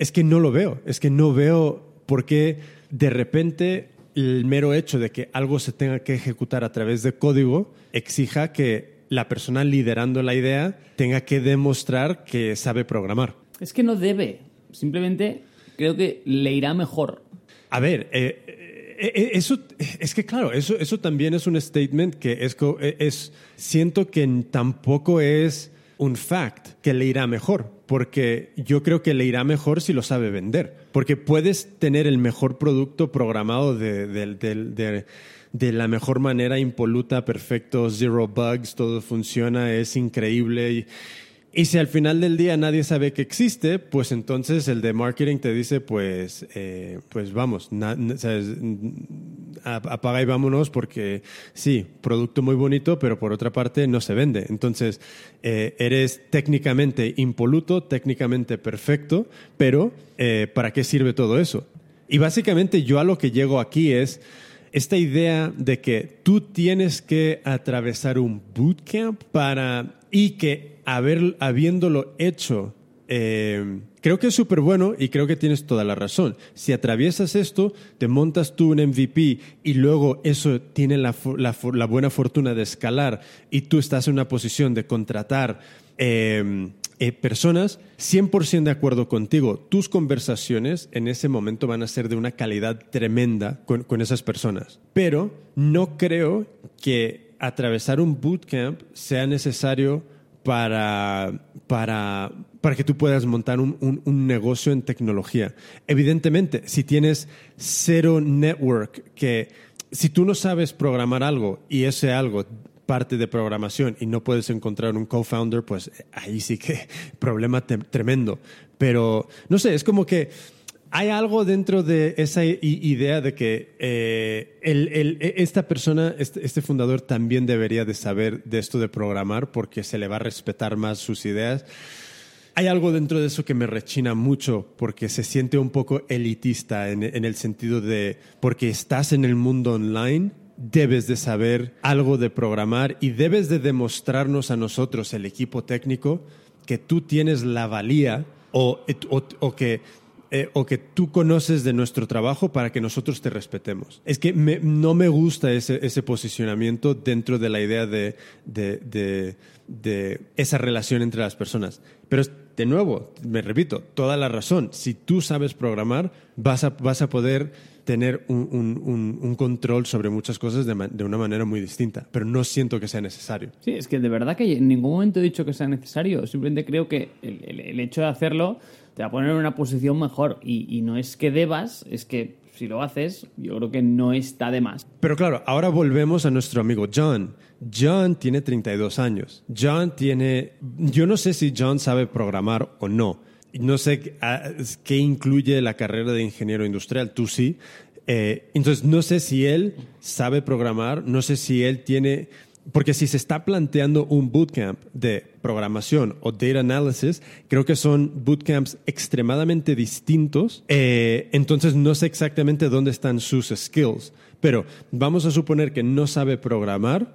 Es que no lo veo, es que no veo por qué de repente el mero hecho de que algo se tenga que ejecutar a través de código exija que la persona liderando la idea tenga que demostrar que sabe programar. Es que no debe, simplemente creo que le irá mejor. A ver, eh, eh, eh, eso, es que claro, eso, eso también es un statement que es, es, siento que tampoco es un fact que le irá mejor, porque yo creo que le irá mejor si lo sabe vender, porque puedes tener el mejor producto programado de, de, de la mejor manera, impoluta, perfecto, zero bugs, todo funciona, es increíble. Y, y si al final del día nadie sabe que existe, pues entonces el de marketing te dice, pues, eh, pues vamos, apaga y vámonos porque sí, producto muy bonito, pero por otra parte no se vende. Entonces, eh, eres técnicamente impoluto, técnicamente perfecto, pero eh, ¿para qué sirve todo eso? Y básicamente yo a lo que llego aquí es esta idea de que tú tienes que atravesar un bootcamp para y que haber, habiéndolo hecho, eh, creo que es súper bueno y creo que tienes toda la razón. Si atraviesas esto, te montas tú un MVP y luego eso tiene la, la, buena fortuna de escalar y tú estás en una posición de contratar eh, eh, personas, 100% de acuerdo contigo. Tus conversaciones en ese momento van a ser de una calidad tremenda con, con esas personas. Pero no creo que atravesar un bootcamp sea necesario para, para, para que tú puedas montar un, un, negocio en tecnología. Evidentemente, si tienes cero network, que si tú no sabes programar algo y ese algo parte de programación y no puedes encontrar un co-founder, pues ahí sí que problema tremendo. Pero, no sé, es como que hay algo dentro de esa idea de que eh, e, esta persona, este, este, fundador también debería de saber de esto de programar porque se le va a respetar más sus ideas. Hay algo dentro de eso que me rechina mucho porque se siente un poco elitista en, el sentido de porque estás en el mundo online debes de saber algo de programar y debes de demostrarnos a nosotros, el equipo técnico, que tú tienes la valía o, o, o que eh, o que tú conoces de nuestro trabajo para que nosotros te respetemos. Es que no me gusta ese, ese, posicionamiento dentro de la idea de, de, de, esa relación entre las personas. Pero de nuevo, me repito, toda la razón. Si tú sabes programar, vas a, vas a poder tener un, un, un, control sobre muchas cosas de, de, una manera muy distinta, pero no siento que sea necesario. Sí, es que de verdad que en ningún momento he dicho que sea necesario, simplemente creo que el, el, el hecho de hacerlo te va a poner en una posición mejor. Y, no es que debas, es que si lo haces, yo creo que no está de más. Pero claro, ahora volvemos a nuestro amigo John. John tiene 32 años. John tiene... Yo no sé si John sabe programar o no. No sé ah, qué incluye la carrera de ingeniero industrial. Tú sí. Eh, entonces, no sé si él sabe programar, no sé si él tiene porque si se está planteando un bootcamp de programación o data analysis, creo que son bootcamps extremadamente distintos. Eh, entonces no sé exactamente dónde están sus skills. Pero vamos a suponer que no sabe programar.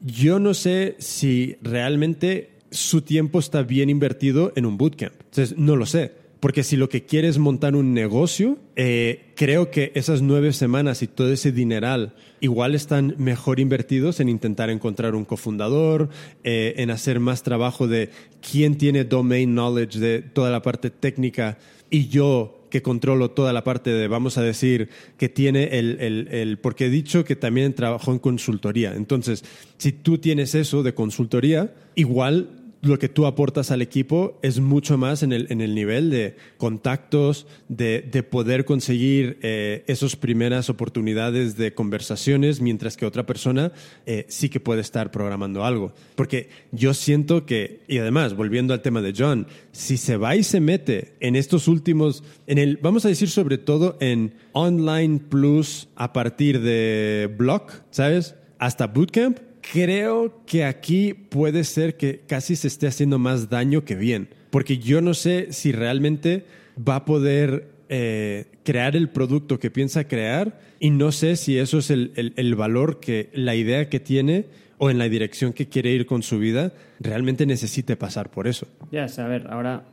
Yo no sé si realmente su tiempo está bien invertido en un bootcamp. Entonces no lo sé. Porque si lo que quiere es montar un negocio, eh, creo que esas nueve semanas y todo ese dineral igual están mejor invertidos en intentar encontrar un cofundador, eh, en hacer más trabajo de quién tiene domain knowledge de toda la parte técnica y yo que controlo toda la parte de, vamos a decir, que tiene el, el, el, porque he dicho que también trabajó en consultoría. Entonces, si tú tienes eso de consultoría, igual lo que tú aportas al equipo es mucho más en el, en el nivel de contactos, de, de poder conseguir eh, esas primeras oportunidades de conversaciones, mientras que otra persona eh, sí que puede estar programando algo. Porque yo siento que, y además, volviendo al tema de John, si se va y se mete en estos últimos, en el, vamos a decir sobre todo en Online Plus a partir de Block, ¿sabes? Hasta Bootcamp, creo que aquí puede ser que casi se esté haciendo más daño que bien, porque yo no sé si realmente va a poder eh, crear el producto que piensa crear y no sé si eso es el, el, el, valor que la idea que tiene o en la dirección que quiere ir con su vida realmente necesite pasar por eso. Ya, a ver, ahora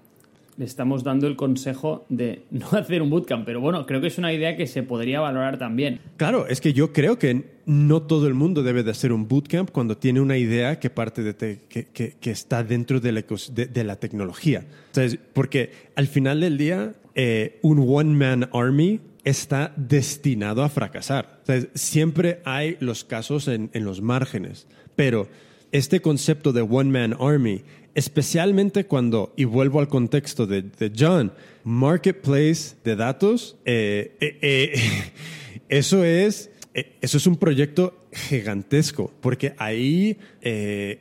le estamos dando el consejo de no hacer un bootcamp, pero bueno, creo que es una idea que se podría valorar también. Claro, es que yo creo que no todo el mundo debe de hacer un bootcamp cuando tiene una idea que parte de te, que, que, que, está dentro de la, de, de la tecnología. Entonces, porque al final del día, eh, un one-man army está destinado a fracasar. Entonces, siempre hay los casos en, en los márgenes, pero este concepto de one-man army especialmente cuando, y vuelvo al contexto de, de John, marketplace de datos, eh, eh, eh, eso es... Eso es un proyecto gigantesco, porque ahí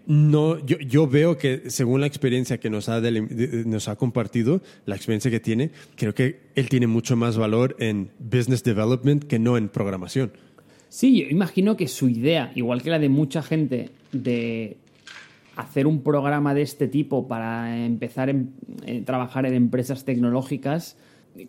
no, yo, yo, veo que según la experiencia que nos ha, nos ha compartido, la experiencia que tiene, creo que él tiene mucho más valor en business development que no en programación. Sí, yo imagino que su idea, igual que la de mucha gente, de hacer un programa de este tipo para empezar a eh, trabajar en empresas tecnológicas,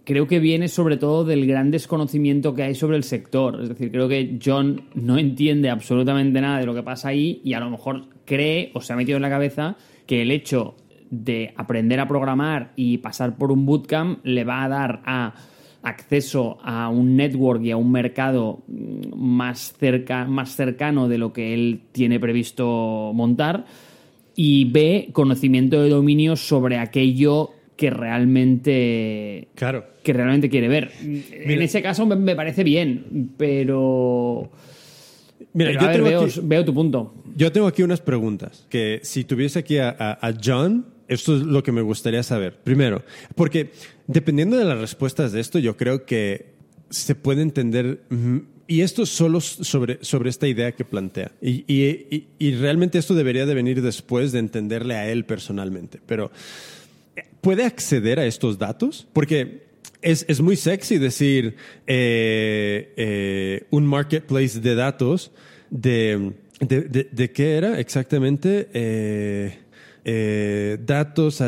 creo que viene sobre todo del gran desconocimiento que hay sobre el sector. Es decir, creo que John no entiende absolutamente nada de lo que pasa ahí y a lo mejor cree o se ha metido en la cabeza que el hecho de aprender a programar y pasar por un bootcamp le va a dar a acceso a un network y a un mercado mm, más, cerca, más cercano de lo que él tiene previsto montar y B, conocimiento de dominio sobre aquello que realmente claro. que realmente quiere ver. Mira, en ese caso me, me, parece bien, pero Mira, pero yo ver, tengo veo, aquí, veo, tu punto. Yo tengo aquí unas preguntas que si tuviese aquí a, a, a, John, esto es lo que me gustaría saber. Primero, porque dependiendo de las respuestas de esto, yo creo que se puede entender y esto solo sobre, sobre esta idea que plantea. Y, y, y, realmente esto debería de venir después de entenderle a él personalmente. Pero, ¿puede acceder a estos datos? Porque es, es muy sexy decir eh, eh, un marketplace de datos de, de, de, de qué era exactamente. Eh, eh, datos,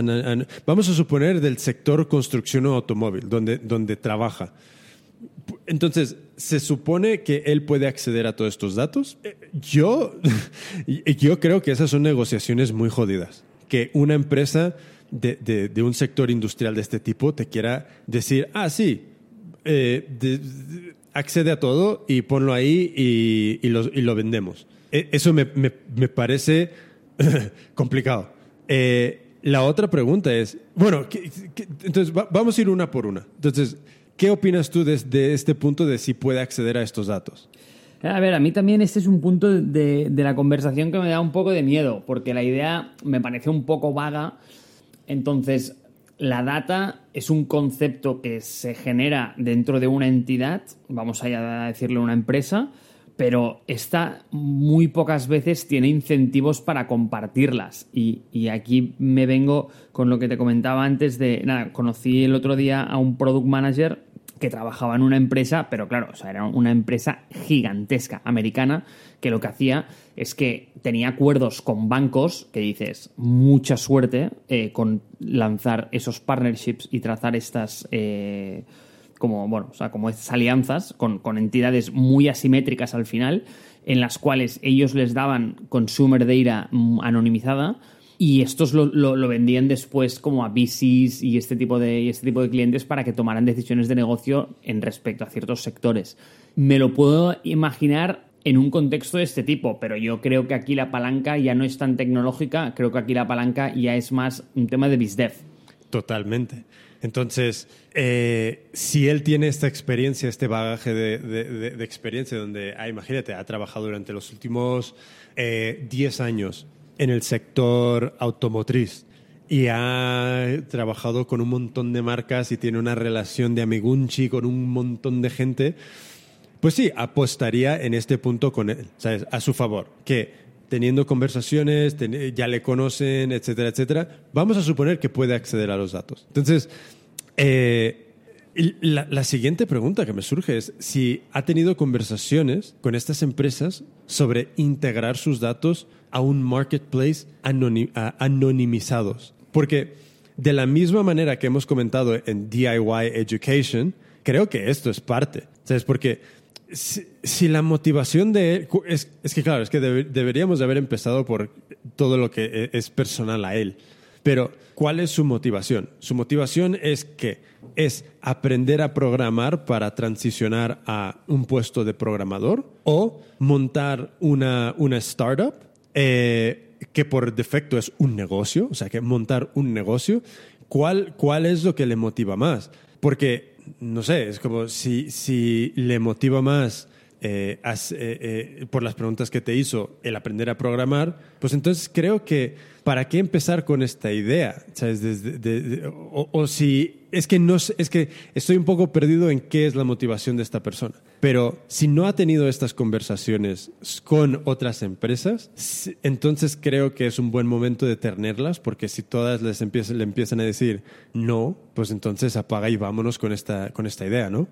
vamos a suponer del sector construcción o automóvil, donde, donde trabaja. Entonces, ¿se supone que él puede acceder a todos estos datos? Yo, yo creo que esas son negociaciones muy jodidas. Que una empresa de, un sector industrial de este tipo te quiera decir, ah, sí, eh, de, accede a todo y ponlo ahí y, lo, vendemos. Eso me, me, parece complicado. Eh, la otra pregunta es, bueno, ¿qué, qué, entonces va, vamos a ir una por una. Entonces, ¿Qué opinas tú desde este punto de si puede acceder a estos datos? A ver, a mí también este es un punto de, de, la conversación que me da un poco de miedo, porque la idea me parece un poco vaga. Entonces, la data es un concepto que se genera dentro de una entidad, vamos a decirle una empresa, pero esta muy pocas veces tiene incentivos para compartirlas. Y, y, aquí me vengo con lo que te comentaba antes de, nada, conocí el otro día a un product manager que trabajaba en una empresa, pero claro, o sea, era una empresa gigantesca americana que lo que hacía es que tenía acuerdos con bancos, que dices, mucha suerte eh, con lanzar esos partnerships y trazar estas... Eh, como, bueno, o sea, como alianzas con, con, entidades muy asimétricas al final, en las cuales ellos les daban consumer data anonimizada y estos lo, lo, vendían después como a VCs y este, tipo de, este tipo de clientes para que tomaran decisiones de negocio en respecto a ciertos sectores. Me lo puedo imaginar en un contexto de este tipo, pero yo creo que aquí la palanca ya no es tan tecnológica, creo que aquí la palanca ya es más un tema de BizDev. Totalmente. Entonces, eh, si él tiene esta experiencia, este bagaje de, experiencia, donde, ah, imagínate, ha trabajado durante los últimos 10 eh, años en el sector automotriz y ha trabajado con un montón de marcas y tiene una relación de amigunchi con un montón de gente, pues sí, apostaría en este punto con él, ¿sabes? A su favor, que teniendo conversaciones, ya le conocen, etcétera, etcétera, vamos a suponer que puede acceder a los datos. Entonces, eh, la, siguiente pregunta que me surge es si ha tenido conversaciones con estas empresas sobre integrar sus datos a un marketplace anonimizados. Porque de la misma manera que hemos comentado en DIY Education, creo que esto es parte. ¿Sabes? Porque si, la motivación de él, es, que claro, es que deberíamos de haber empezado por todo lo que e, es personal a él. Pero, ¿cuál es su motivación? Su motivación es que es aprender a programar para transicionar a un puesto de programador o montar una, una startup eh, que por defecto es un negocio, o sea, que montar un negocio. ¿Cuál, cuál es lo que le motiva más? Porque no sé, es como si, si le motiva más eh, eh, eh, por las preguntas que te hizo el aprender a programar, pues entonces creo que ¿para qué empezar con esta idea? o, si es que no es que estoy un poco perdido en qué es la motivación de esta persona. Pero si no ha tenido estas conversaciones con otras empresas, entonces creo que es un buen momento de tenerlas, porque si todas les empiezan, le empiezan a decir no, pues entonces apaga y vámonos con esta, con esta idea, ¿no?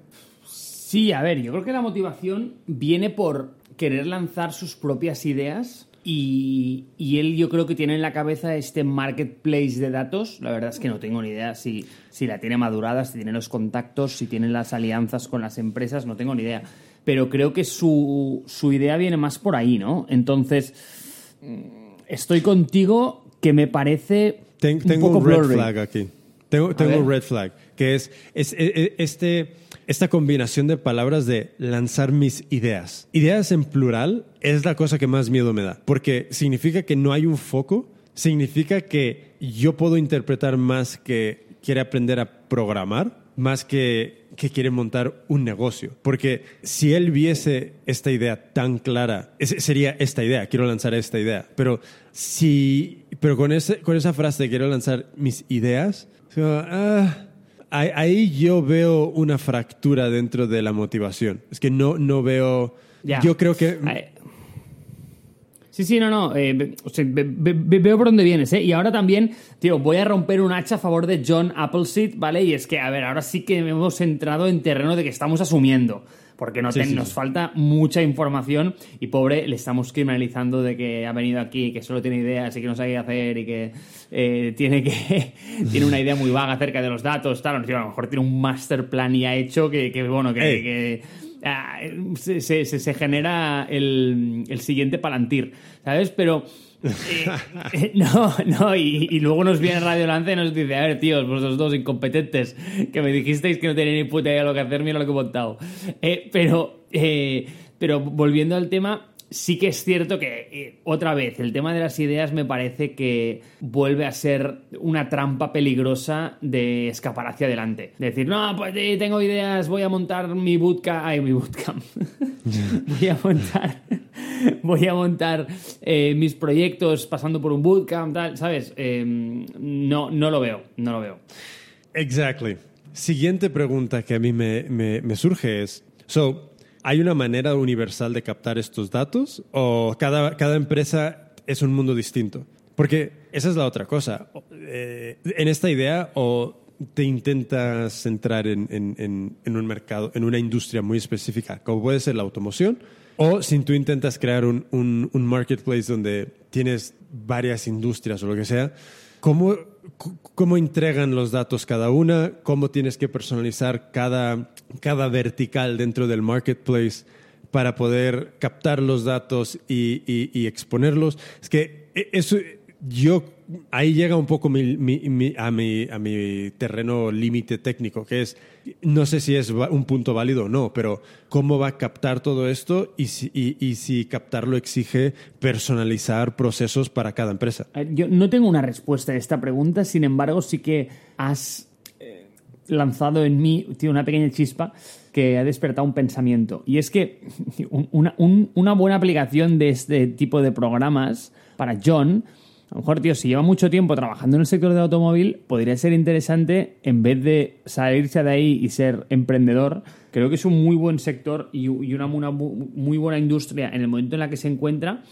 Sí, a ver, yo creo que la motivación viene por querer lanzar sus propias ideas y, él yo creo que tiene en la cabeza este marketplace de datos. La verdad es que no tengo ni idea si, si la tiene madurada, si tiene los contactos, si tiene las alianzas con las empresas, no tengo ni idea. Pero creo que su, su idea viene más por ahí, ¿no? Entonces, mm, estoy contigo que me parece... tengo un, red flag aquí. Tengo, tengo un red flag, que es, es, e, e, este esta combinación de palabras de lanzar mis ideas. Ideas en plural es la cosa que más miedo me da, porque significa que no hay un foco, significa que yo puedo interpretar más que quiere aprender a programar, más que, que quiere montar un negocio. Porque si él viese esta idea tan clara, sería esta idea, quiero lanzar esta idea. Pero, si, pero con, ese, con esa frase quiero lanzar mis ideas, ah, ahí yo veo una fractura dentro de la motivación. Es que no, no veo... Yo creo que... Sí, sí, no, no. Eh, veo por dónde vienes, ¿eh? Y ahora también, tío, voy a romper un hacha a favor de John Appleseed, ¿vale? Y es que, a ver, ahora sí que hemos entrado en terreno de que estamos asumiendo porque no nos falta mucha información y pobre le estamos criminalizando de que ha venido aquí, que solo tiene ideas y que no sabe qué hacer y que eh, tiene que tiene una idea muy vaga acerca de los datos, tal, a lo mejor tiene un master plan ya hecho que, bueno, que, ah, se, se, genera el, el siguiente palantir, ¿sabes? Pero eh, eh, no, no, y, luego nos viene Radio Lance y nos dice, a ver, tíos, vosotros dos incompetentes, que me dijisteis que no tenéis ni puta idea de lo que hacer, mira lo que he montado. Eh, pero, pero volviendo al tema, sí que es cierto que, eh, otra vez, el tema de las ideas me parece que vuelve a ser una trampa peligrosa de escapar hacia adelante. decir, no, pues tengo ideas, voy a montar mi bootcamp. Ay, mi bootcamp. voy a montar. voy a montar eh, mis proyectos pasando por un bootcamp, tal, ¿sabes? Em, no, no lo veo, no lo veo. Exactly. Siguiente pregunta que a mí me, me, me surge es: so, ¿Hay una manera universal de captar estos datos o cada, cada empresa es un mundo distinto? Porque esa es la otra cosa. Eh, en esta idea o te intentas centrar en, en, en, un mercado, en una industria muy específica, como puede ser la automoción, o si tú intentas crear un, un, un marketplace donde tienes varias industrias o lo que sea, ¿cómo, cómo entregan los datos cada una, cómo tienes que personalizar cada, cada vertical dentro del marketplace para poder captar los datos y, y exponerlos. Es que e, eso yo ahí llega un poco a, mi, a mi terreno límite técnico, que es, no sé si es un punto válido o no, pero cómo va a captar todo esto y si, captarlo exige personalizar procesos para cada empresa. Yo no tengo una respuesta a esta pregunta, sin embargo, sí que has... Eh, lanzado en mí, tiene una pequeña chispa que ha despertado un pensamiento. Y es que una buena aplicación de este tipo de programas para John a lo mejor, tío, si lleva mucho tiempo trabajando en el sector del automóvil, podría ser interesante, en vez de salirse de ahí y ser emprendedor, creo que es un muy buen sector y una, muy buena industria en el momento en la que se encuentra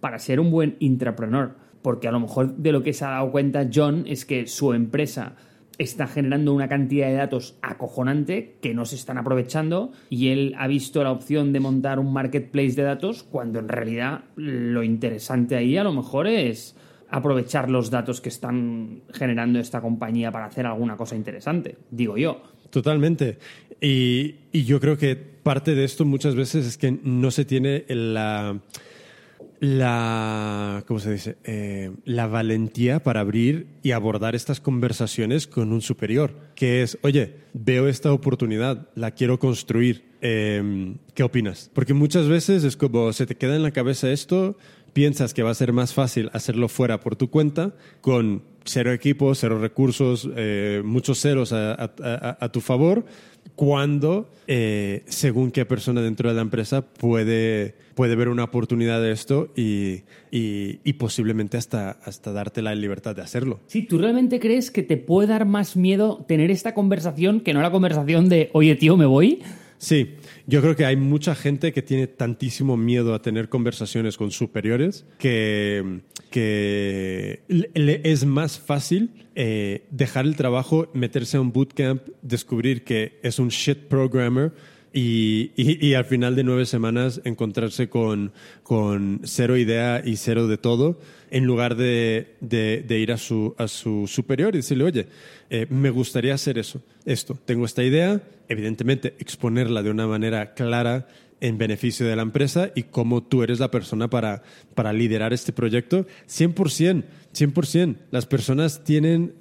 para ser un buen intrapreneur. Porque a lo mejor de lo que se ha dado cuenta John es que su empresa está generando una cantidad de datos acojonante que no se están aprovechando y él ha visto la opción de montar un marketplace de datos cuando en realidad lo interesante ahí a lo mejor es aprovechar los datos que están generando esta compañía para hacer alguna cosa interesante, digo yo. Totalmente. Y, yo creo que parte de esto muchas veces es que no se tiene la la, ¿cómo se dice? Eh, la valentía para abrir y abordar estas conversaciones con un superior, que es, oye, veo esta oportunidad, la quiero construir, em, ¿qué opinas? Porque muchas veces es como, se te queda en la cabeza esto, piensas que va a ser más fácil hacerlo fuera por tu cuenta, con cero equipos, cero recursos, eh, muchos ceros a, tu favor, cuando, eh, según qué persona dentro de la empresa puede, puede ver una oportunidad de esto y, y, posiblemente hasta, hasta darte la libertad de hacerlo. Sí, ¿tú realmente crees que te puede dar más miedo tener esta conversación que no la conversación de, oye tío, me voy? Sí, yo creo que hay mucha gente que tiene tantísimo miedo a tener conversaciones con superiores que, que le es más fácil eh, dejar el trabajo, meterse a un bootcamp, descubrir que es un shit programmer y, y, al final de nueve semanas encontrarse con, con, cero idea y cero de todo, en lugar de, de, de ir a su, a su, superior y decirle, oye, eh, me gustaría hacer eso, esto, tengo esta idea, evidentemente exponerla de una manera clara en beneficio de la empresa y cómo tú eres la persona para, para liderar este proyecto, 100%. 100%. Las personas tienen,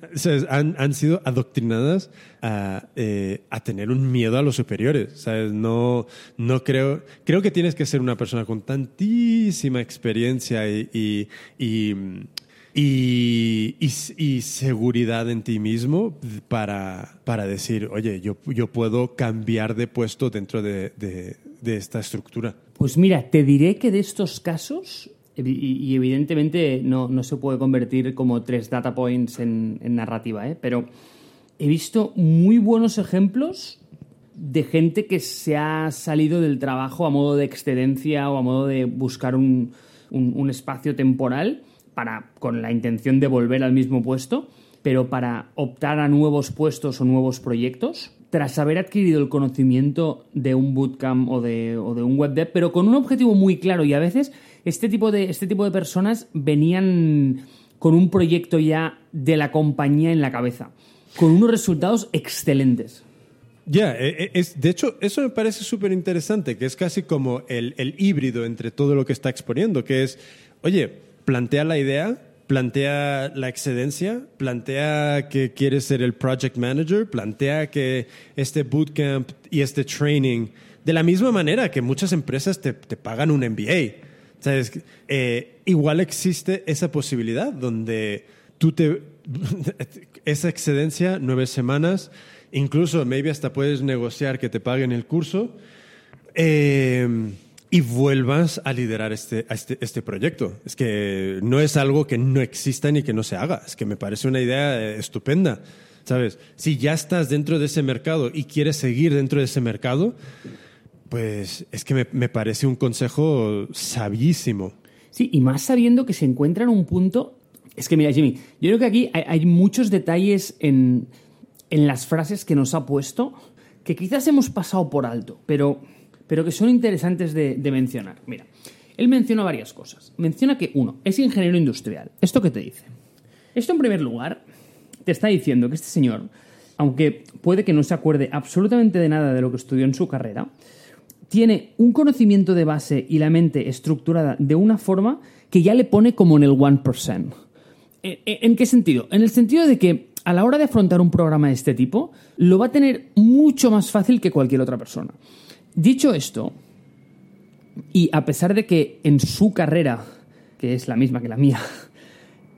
han, han, sido adoctrinadas a, eh, a, tener un miedo a los superiores. ¿sabes? No, no creo, creo que tienes que ser una persona con tantísima experiencia y, y, y, y, seguridad en ti mismo para, para decir, oye, yo, yo puedo cambiar de puesto dentro de, de, de esta estructura. Pues mira, te diré que de estos casos y, evidentemente no, se puede convertir como tres data points en, narrativa, ¿eh? pero he visto muy buenos ejemplos de gente que se ha salido del trabajo a modo de excedencia o a modo de buscar un, espacio temporal para, con la intención de volver al mismo puesto, pero para optar a nuevos puestos o nuevos proyectos, tras haber adquirido el conocimiento de un bootcamp o de, o de un web dev, pero con un objetivo muy claro y a veces este tipo de, este tipo de personas venían con un proyecto ya de la compañía en la cabeza, con unos resultados excelentes. Ya, e, e, de hecho, eso me parece súper interesante, que es casi como el, el híbrido entre todo lo que está exponiendo, que es, oye, plantea la idea, plantea la excedencia, plantea que quieres ser el project manager, plantea que este bootcamp y este training, de la misma manera que muchas empresas te, te pagan un MBA. ¿Sabes? Eh, igual existe esa posibilidad donde tú te... esa excedencia, nueve semanas, incluso maybe hasta puedes negociar que te paguen el curso eh, y vuelvas a liderar este, este, este, proyecto. Es que no es algo que no exista ni que no se haga, es que me parece una idea eh, estupenda. ¿Sabes? Si ya estás dentro de ese mercado y quieres seguir dentro de ese mercado, pues es que me, parece un consejo sabísimo. Sí, y más sabiendo que se encuentra en un punto. Es que mira, Jimmy, yo creo que aquí hay, muchos detalles en, las frases que nos ha puesto que quizás hemos pasado por alto, pero, pero que son interesantes de, mencionar. Mira, él menciona varias cosas. Menciona que, uno, es ingeniero industrial. ¿Esto qué te dice? Esto, en primer lugar, te está diciendo que este señor, aunque puede que no se acuerde absolutamente de nada de lo que estudió en su carrera, tiene un conocimiento de base y la mente estructurada de una forma que ya le pone como en el 1%. ¿En qué sentido? En el sentido de que a la hora de afrontar un programa de este tipo, lo va a tener mucho más fácil que cualquier otra persona. Dicho esto, y a pesar de que en su carrera, que es la misma que la mía,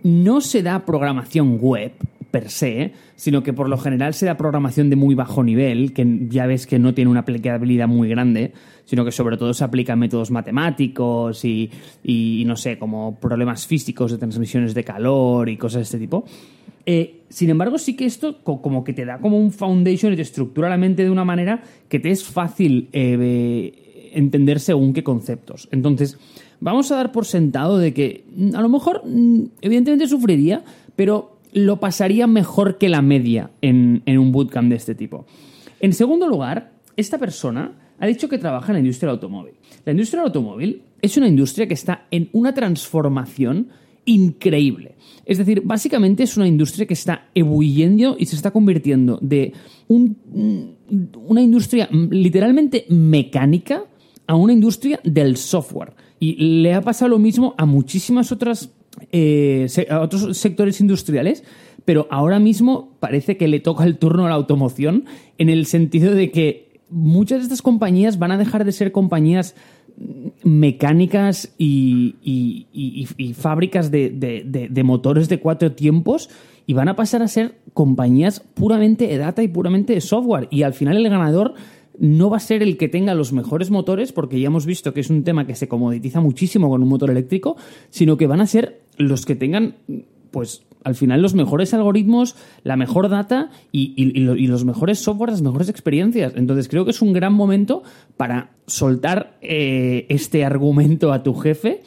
no se da programación web, per se, sino que por lo general se da programación de muy bajo nivel, que ya ves que no tiene una aplicabilidad muy grande, sino que sobre todo se aplican métodos matemáticos y, y no sé, como problemas físicos de transmisiones de calor y cosas de este tipo. Eh, sin embargo, sí que esto como que te da como un foundation y te estructura la mente de una manera que te es fácil eh, entender según qué conceptos. Entonces, vamos a dar por sentado de que mm, a lo mejor, mm, evidentemente sufriría, pero lo pasaría mejor que la media en, en un bootcamp de este tipo. En segundo lugar, esta persona ha dicho que trabaja en la industria del automóvil. La industria del automóvil es una industria que está en una transformación increíble. Es decir, básicamente es una industria que está ebulliendo y se está convirtiendo de una industria literalmente mecánica a una industria del software. Y le ha pasado lo mismo a muchísimas otras eh, otros sectores industriales, pero ahora mismo parece que le toca el turno a la automoción en el sentido de que muchas de estas compañías van a dejar de ser compañías mecánicas y, fábricas de, motores de cuatro tiempos y van a pasar a ser compañías puramente de data y puramente de software. Y al final el ganador no va a ser el que tenga los mejores motores, porque ya hemos visto que es un tema que se comoditiza muchísimo con un motor eléctrico, sino que van a ser los que tengan pues al final los mejores algoritmos, la mejor data y, los mejores software, las mejores experiencias. Entonces creo que es un gran momento para soltar eh, este argumento a tu jefe,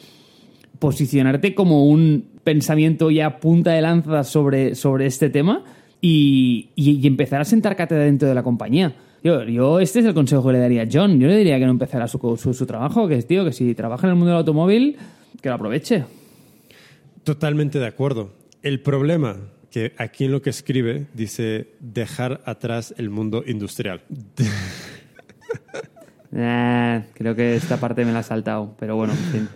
posicionarte como un pensamiento ya punta de lanza sobre, sobre este tema y, empezar a sentar cátedra dentro de la compañía. Yo, este es el consejo que le daría a John. Yo le diría que no empezara su, su, su trabajo, que es, tío, que si trabaja en el mundo del automóvil, que lo aproveche. Totalmente de acuerdo. El problema que aquí en lo que escribe dice dejar atrás el mundo industrial. Eh, creo que esta parte me la ha saltado, pero bueno, en fin.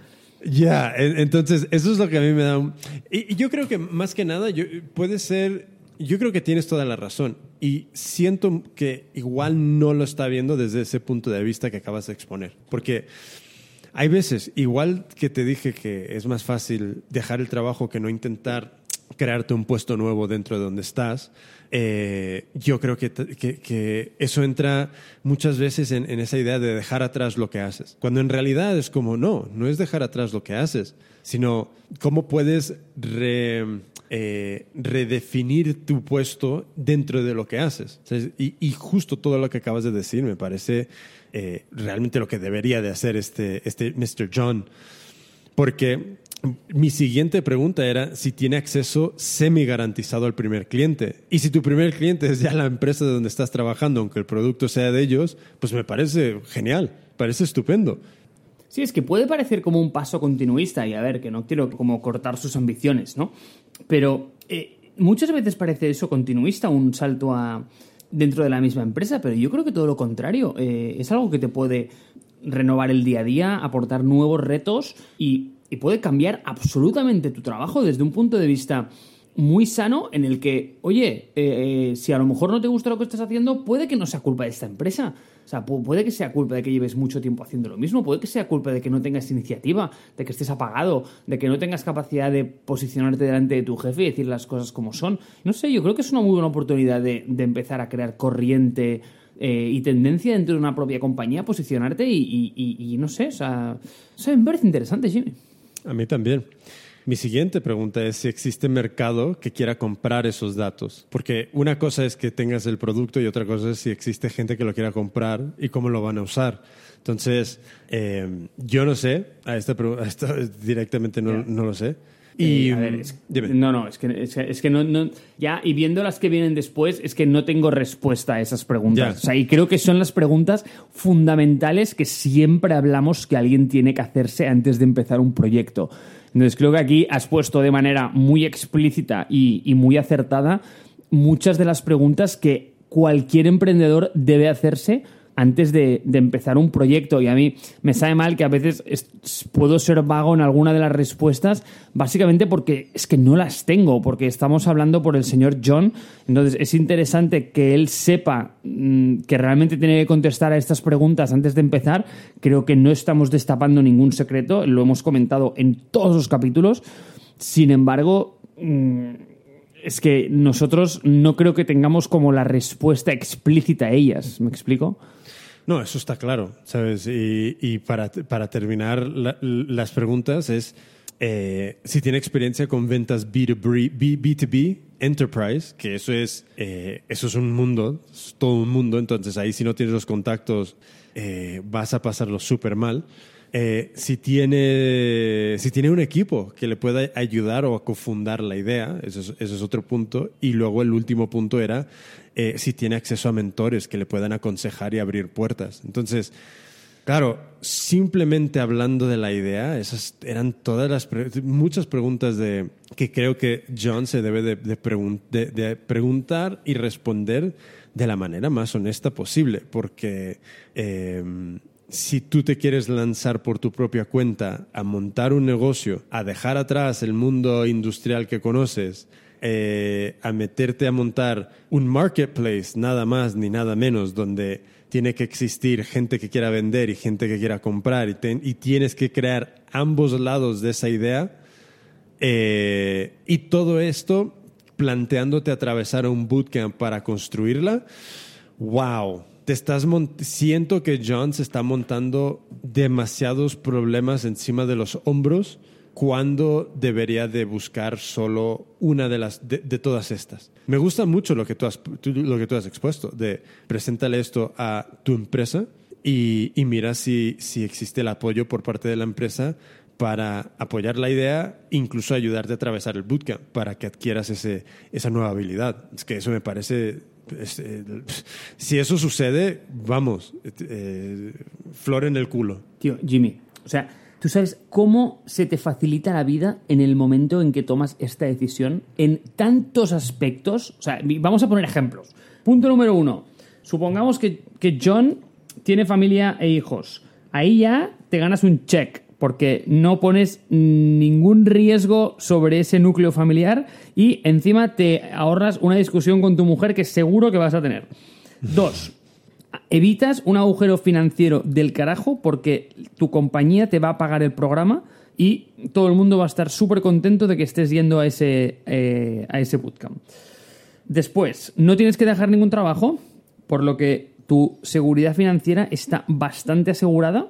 Ya, entonces eso es lo que a mí me da... Y, yo creo que más que nada yo, puede ser... Yo creo que tienes toda la razón y siento que igual no lo está viendo desde ese punto de vista que acabas de exponer. Porque hay veces, igual que te dije que es más fácil dejar el trabajo que no intentar crearte un puesto nuevo dentro de donde estás. Eh, yo creo que, que, eso entra muchas veces en, esa idea de dejar atrás lo que haces. Cuando en realidad es como, no, no es dejar atrás lo que haces, sino cómo puedes eh, redefinir tu puesto dentro de lo que haces. Y, justo todo lo que acabas de decir me parece eh, realmente lo que debería de hacer este, este Mr. John. Porque mi siguiente pregunta era si tiene acceso semi garantizado al primer cliente. Y si tu primer cliente es ya la empresa de donde estás trabajando, aunque el producto sea de ellos, pues me parece genial, parece estupendo. Sí, es que puede parecer como un paso continuista y a ver, que no quiero como cortar sus ambiciones, ¿no? Pero eh, muchas veces parece eso continuista, un salto a dentro de la misma empresa, pero yo creo que todo lo contrario, eh, es algo que te puede renovar el día a día, aportar nuevos retos y y puede cambiar absolutamente tu trabajo desde un punto de vista muy sano en el que, oye, eh, eh, si a lo mejor no te gusta lo que estás haciendo, puede que no sea culpa de esta empresa. O sea, puede que sea culpa de que lleves mucho tiempo haciendo lo mismo, puede que sea culpa de que no tengas iniciativa, de que estés apagado, de que no tengas capacidad de posicionarte delante de tu jefe y decir las cosas como son. No sé, yo creo que es una muy buena oportunidad de, empezar a crear corriente eh, y tendencia dentro de una propia compañía, posicionarte y, no sé, o sea, o sea, me parece interesante, Jimmy. A mí también. Mi siguiente pregunta es si existe mercado que quiera comprar esos datos. Porque una cosa es que tengas el producto y otra cosa es si existe gente que lo quiera comprar y cómo lo van a usar. Entonces, eh, yo no sé, a esta, a directamente no, no lo sé. Y, eh, a ver, no, no, es que, es que, no, ya, y viendo las que vienen después, es que no tengo respuesta a esas preguntas. O sea, y creo que son las preguntas fundamentales que siempre hablamos que alguien tiene que hacerse antes de empezar un proyecto. Entonces, creo que aquí has puesto de manera muy explícita y, y muy acertada muchas de las preguntas que cualquier emprendedor debe hacerse antes de, empezar un proyecto. Y a mí me sabe mal que a veces puedo ser vago en alguna de las respuestas, básicamente porque es que no las tengo, porque estamos hablando por el señor John. Entonces es interesante que él sepa mm, que realmente tiene que contestar a estas preguntas antes de empezar. Creo que no estamos destapando ningún secreto, lo hemos comentado en todos los capítulos. Sin embargo, mm, es que nosotros no creo que tengamos como la respuesta explícita a ellas. ¿Me explico? No, eso está claro, ¿sabes? Y, para, terminar las preguntas es eh, si tiene experiencia con ventas B2B, B2B Enterprise, que eso es, eh, eso es un mundo, es todo un mundo, entonces ahí si no tienes los contactos eh, vas a pasarlo súper mal. Eh, si, tiene, si tiene un equipo que le pueda ayudar o a cofundar la idea, eso es, es otro punto. Y luego el último punto era eh, si tiene acceso a mentores que le puedan aconsejar y abrir puertas. Entonces, claro, simplemente hablando de la idea, esas eran todas las muchas preguntas de, que creo que John se debe de, de preguntar y responder de la manera más honesta posible, porque eh, si tú te quieres lanzar por tu propia cuenta a montar un negocio, a dejar atrás el mundo industrial que conoces, eh, a meterte a montar un marketplace, nada más ni nada menos, donde tiene que existir gente que quiera vender y gente que quiera comprar y, tienes que crear ambos lados de esa idea. Eh, y todo esto planteándote atravesar un bootcamp para construirla, wow, te estás siento que John se está montando demasiados problemas encima de los hombros cuando debería de buscar solo una de las de, todas estas. Me gusta mucho lo que tú has lo que tú has expuesto de preséntale esto a tu empresa y, y mira si, si existe el apoyo por parte de la empresa para apoyar la idea, incluso ayudarte a atravesar el bootcamp para que adquieras ese, esa nueva habilidad. Es que eso me parece... Eh, si eso sucede, vamos, eh, flor en el culo. Tío, Jimmy, o sea, ¿tú sabes cómo se te facilita la vida en el momento en que tomas esta decisión en tantos aspectos? O sea, vamos a poner ejemplos. Punto número uno. Supongamos que, que John tiene familia e hijos. Ahí ya te ganas un check porque no pones ningún riesgo sobre ese núcleo familiar y encima te ahorras una discusión con tu mujer que seguro que vas a tener. Dos, evitas un agujero financiero del carajo porque tu compañía te va a pagar el programa y todo el mundo va a estar súper contento de que estés yendo a ese, eh, a ese bootcamp. Después, no tienes que dejar ningún trabajo, por lo que tu seguridad financiera está bastante asegurada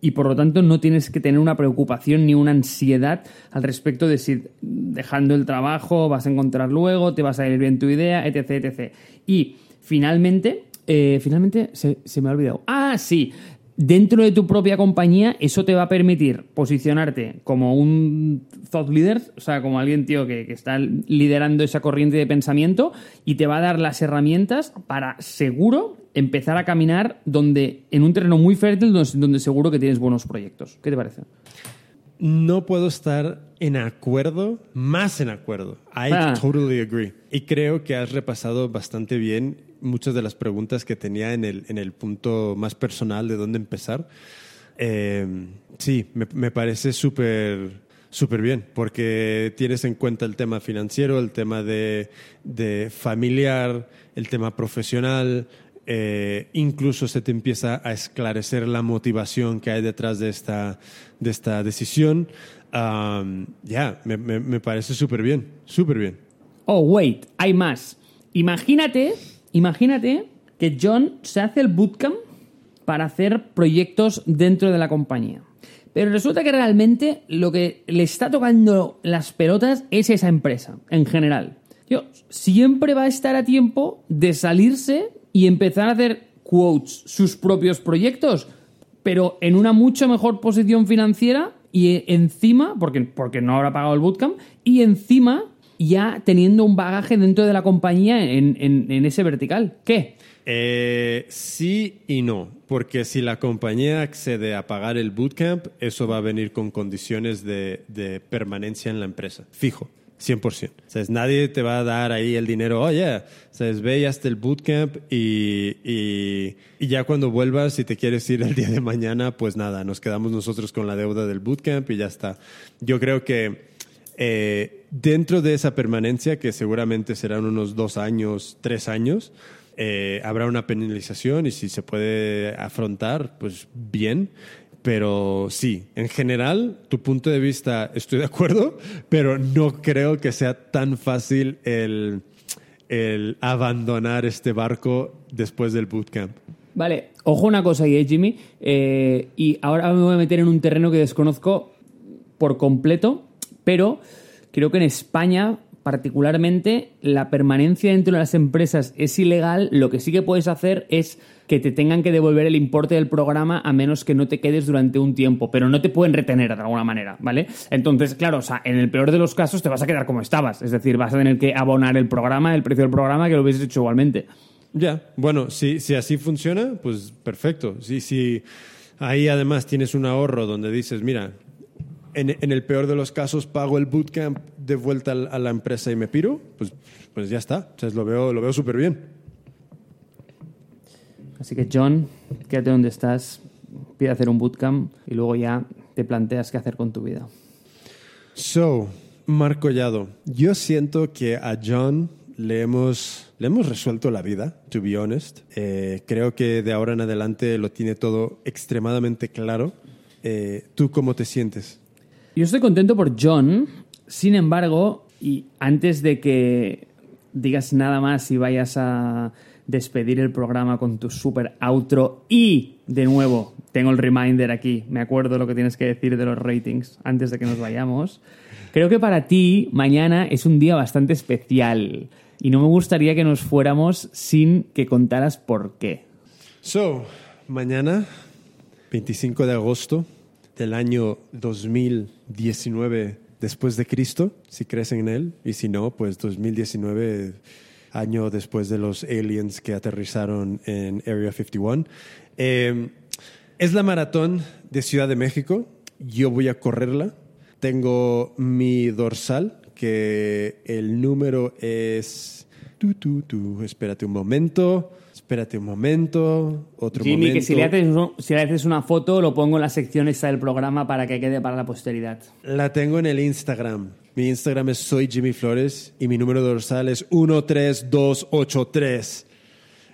y por lo tanto no tienes que tener una preocupación ni una ansiedad al respecto de si dejando el trabajo vas a encontrar luego, te vas a ir bien tu idea, etc. etc. Y finalmente, eh, finalmente se, me ha olvidado. Ah, sí, dentro de tu propia compañía, eso te va a permitir posicionarte como un thought leader, o sea, como alguien, tío, que, está liderando esa corriente de pensamiento y te va a dar las herramientas para seguro empezar a caminar donde, en un terreno muy fértil donde, seguro que tienes buenos proyectos. ¿Qué te parece? No puedo estar en acuerdo, más en acuerdo. I ah. totally agree. Y creo que has repasado bastante bien muchas de las preguntas que tenía en el, en el punto más personal de dónde empezar. Eh, sí, me, me parece súper súper bien, porque tienes en cuenta el tema financiero, el tema de, de familiar, el tema profesional, eh, incluso se te empieza a esclarecer la motivación que hay detrás de esta, de esta decisión. ya, me, parece súper bien, súper bien. Oh, wait, hay más. Imagínate, imagínate que John se hace el bootcamp para hacer proyectos dentro de la compañía. Pero resulta que realmente lo que le está tocando las pelotas es esa empresa, en general. Yo, siempre va a estar a tiempo de salirse y empezar a hacer quotes sus propios proyectos, pero en una mucho mejor posición financiera y encima, porque, porque no habrá pagado el bootcamp, y encima ya teniendo un bagaje dentro de la compañía en, en, ese vertical. ¿Qué? Eh, sí y no, porque si la compañía accede a pagar el bootcamp, eso va a venir con condiciones de, de permanencia en la empresa, fijo. 100%. O nadie te va a dar ahí el dinero, oye, oh, yeah. ve hasta el bootcamp y, y, ya cuando vuelvas, si te quieres ir el día de mañana, pues nada, nos quedamos nosotros con la deuda del bootcamp y ya está. Yo creo que eh, dentro de esa permanencia, que seguramente serán unos dos años, tres años, eh, habrá una penalización y si se puede afrontar, pues bien Pero sí, en general, tu punto de vista estoy de acuerdo, pero no creo que sea tan fácil el, el abandonar este barco después del bootcamp. Vale, ojo una cosa ahí, ¿eh, Jimmy. Eh, y ahora me voy a meter en un terreno que desconozco por completo, pero creo que en España particularmente la permanencia dentro de las empresas es ilegal, lo que sí que puedes hacer es que te tengan que devolver el importe del programa a menos que no te quedes durante un tiempo, pero no te pueden retener de alguna manera, ¿vale? Entonces, claro, o sea, en el peor de los casos te vas a quedar como estabas, es decir, vas a tener que abonar el programa, el precio del programa que lo hubieses hecho igualmente. Ya, bueno, si, si así funciona, pues perfecto. Si, si ahí además tienes un ahorro donde dices, mira, en, en, el peor de los casos pago el bootcamp de vuelta a la empresa y me piro, pues, pues ya está. O sea, lo veo, lo veo súper bien. Así que, John, quédate donde estás, pide hacer un bootcamp y luego ya te planteas qué hacer con tu vida. So, Marco Collado, yo siento que a John le hemos, le hemos resuelto la vida, to be honest. Eh, creo que de ahora en adelante lo tiene todo extremadamente claro. Eh, ¿Tú cómo te sientes? Yo estoy contento por John, sin embargo, y antes de que digas nada más y vayas a despedir el programa con tu super outro y, de nuevo, tengo el reminder aquí, me acuerdo lo que tienes que decir de los ratings antes de que nos vayamos. Creo que para ti mañana es un día bastante especial y no me gustaría que nos fuéramos sin que contaras por qué. So, mañana, 25 de agosto del año 2019 después de Cristo, si crees en él, y si no, pues 2019 año después de los aliens que aterrizaron en Area 51. Eh, es la maratón de Ciudad de México. Yo voy a correrla. Tengo mi dorsal, que el número es... Tú, tú, tú. Espérate un momento. Espérate un momento. Otro Jimmy, momento. que si le, haces, si le haces una foto, lo pongo en la sección esta del programa para que quede para la posteridad. La tengo en el Instagram. Mi Instagram es soy Jimmy Flores y mi número dorsal es 13283.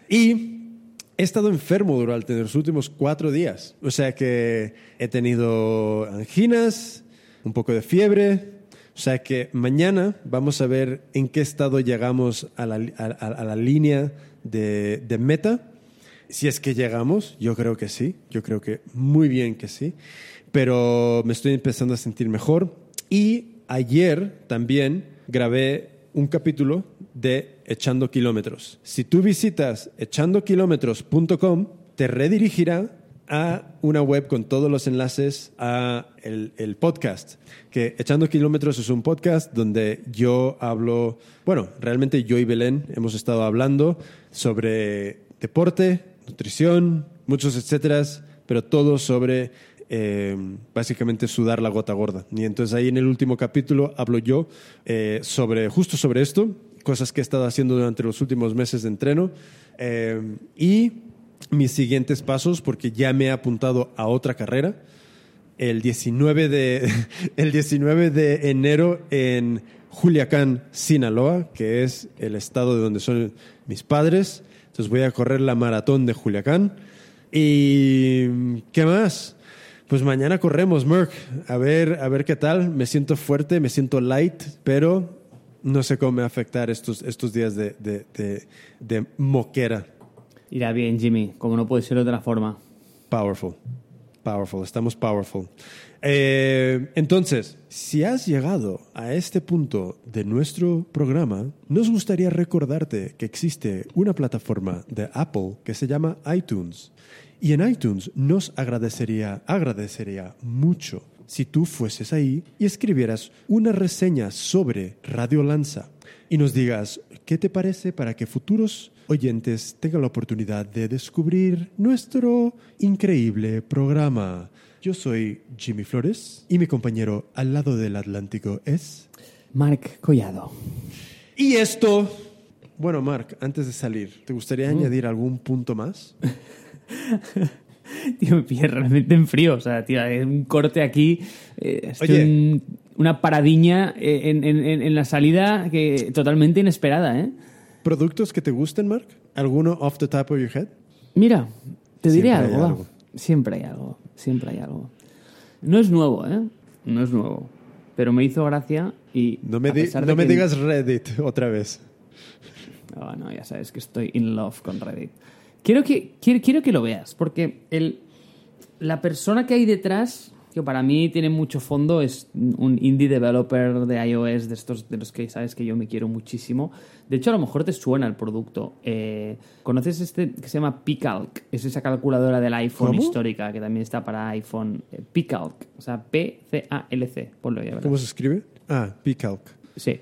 Y he estado enfermo durante los últimos cuatro días. O sea que he tenido anginas, un poco de fiebre. O sea que mañana vamos a ver en qué estado llegamos a la, a, a la línea de, meta. Si es que llegamos, yo creo que sí, yo creo que muy bien que sí, pero me estoy empezando a sentir mejor y ayer también grabé un capítulo de Echando Kilómetros. Si tú visitas echandokilometros.com, te redirigirá a una web con todos los enlaces a el, el, podcast. Que Echando Kilómetros es un podcast donde yo hablo, bueno, realmente yo y Belén hemos estado hablando sobre deporte, nutrición, muchos etcétera, pero todo sobre eh, básicamente sudar la gota gorda. Y entonces ahí en el último capítulo hablo yo eh, sobre, justo sobre esto, cosas que he estado haciendo durante los últimos meses de entreno eh, y mis siguientes pasos, porque ya me he apuntado a otra carrera. El 19 de, el 19 de enero en Juliacán, Sinaloa, que es el estado de donde son mis padres. Entonces voy a correr la maratón de Juliacán. ¿Y qué más? Pues mañana corremos, Merck. A ver, a ver qué tal. Me siento fuerte, me siento light, pero no sé cómo me va a afectar estos, estos días de, de, de, de moquera. Irá bien, Jimmy, como no puede ser de otra forma. Powerful. Powerful. Estamos powerful. Eh, entonces, si has llegado a este punto de nuestro programa, nos gustaría recordarte que existe una plataforma de Apple que se llama iTunes. Y en iTunes nos agradecería, agradecería mucho si tú fueses ahí y escribieras una reseña sobre Radio Lanza y nos digas qué te parece para que futuros oyentes tengan la oportunidad de descubrir nuestro increíble programa. Yo soy Jimmy Flores y mi compañero al lado del Atlántico es... Marc Collado. Y esto... Bueno, Marc, antes de salir, ¿te gustaría mm. añadir algún punto más? tío, me pilla realmente en frío. O sea, tío, hay un corte aquí. Eh, Oye. Un, una paradiña en, en, en, la salida que totalmente inesperada, ¿eh? ¿Productos que te gusten, Mark? ¿Alguno off the top of your head? Mira, te diré Siempre algo, algo. Siempre hay algo. Siempre hay algo. No es nuevo, ¿eh? No es nuevo. Pero me hizo gracia y. No me, di- no me digas Reddit otra vez. Ah, no, ya sabes que estoy in love con Reddit. Quiero que, quiero, quiero que lo veas, porque el, la persona que hay detrás, que para mí tiene mucho fondo, es un indie developer de iOS, de estos de los que sabes que yo me quiero muchísimo. De hecho, a lo mejor te suena el producto. Eh, ¿Conoces este que se llama Picalc? Es esa calculadora del iPhone ¿Cómo? histórica que también está para iPhone. Eh, Picalc, o sea, P-C-A-L-C. Ponlo ya, ¿verdad? ¿Cómo se escribe? Ah, Pcalc. Sí.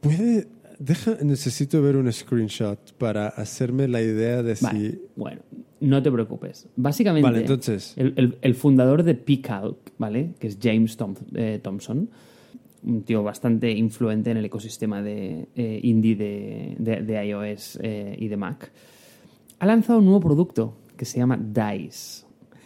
Puede. Deja, necesito ver un screenshot para hacerme la idea de Vale, si. bueno, no te preocupes. Básicamente, Vale, entonces. el, el- el fundador de Picalc, ¿vale? Que es James eh, Thompson, un tío bastante influente en el ecosistema de eh, indie de, de- de iOS eh, y de Mac, ha lanzado un nuevo producto que se llama DICE.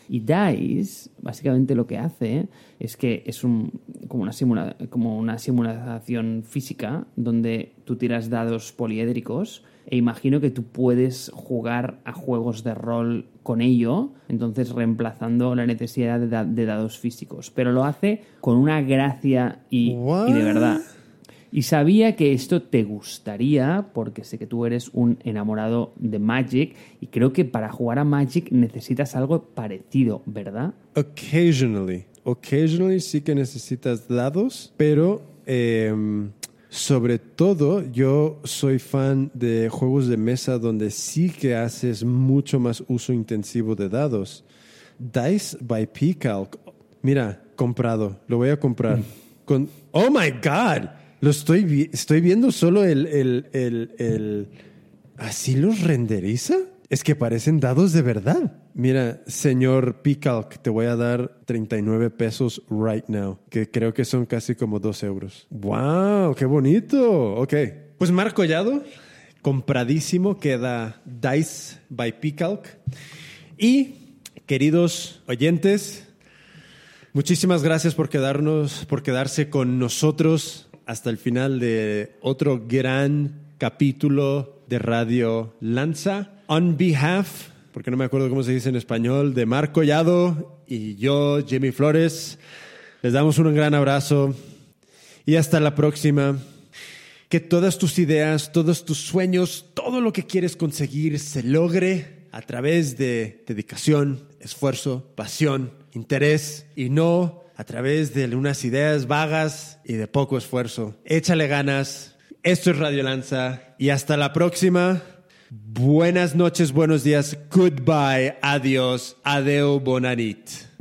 Y DICE, básicamente lo que hace es que es un, como, una simula- como una simulación física donde tú tiras dados poliédricos e imagino que tú puedes jugar a juegos de rol con ello, entonces reemplazando la necesidad de, da- de dados físicos. Pero lo hace con una gracia y, y de verdad. Y sabía que esto te gustaría porque sé que tú eres un enamorado de Magic y creo que para jugar a Magic necesitas algo parecido, ¿verdad? Occasionally. Occasionally sí que necesitas dados, pero em, sobre todo yo soy fan de juegos de mesa donde sí que haces mucho más uso intensivo de dados. Dice by Pcalc. Mira, comprado. Lo voy a comprar. Con, oh my God. Lo estoy, vi- estoy viendo solo el, el, el, el- ¿Así los renderiza? Es que parecen dados de verdad. Mira, señor Picalc, te voy a dar 39 pesos right now, que creo que son casi como 2 euros. ¡Wow! ¡Qué bonito! Ok. Pues Marco Collado, compradísimo, queda Dice by Picalc. Y, queridos oyentes, Muchísimas gracias por quedarnos, por quedarse con nosotros hasta el final de otro gran capítulo de Radio Lanza. On behalf, porque no me acuerdo cómo se dice en español, de Marco Collado y yo, Jimmy Flores, les damos un gran abrazo y hasta la próxima. Que todas tus ideas, todos tus sueños, todo lo que quieres conseguir se logre a través de dedicación, esfuerzo, pasión, interés y no a través de unas ideas vagas y de poco esfuerzo. Échale ganas. Esto es Radio Lanza y hasta la próxima. Buenas noches, buenos días, goodbye, adiós, adeu, bonanit.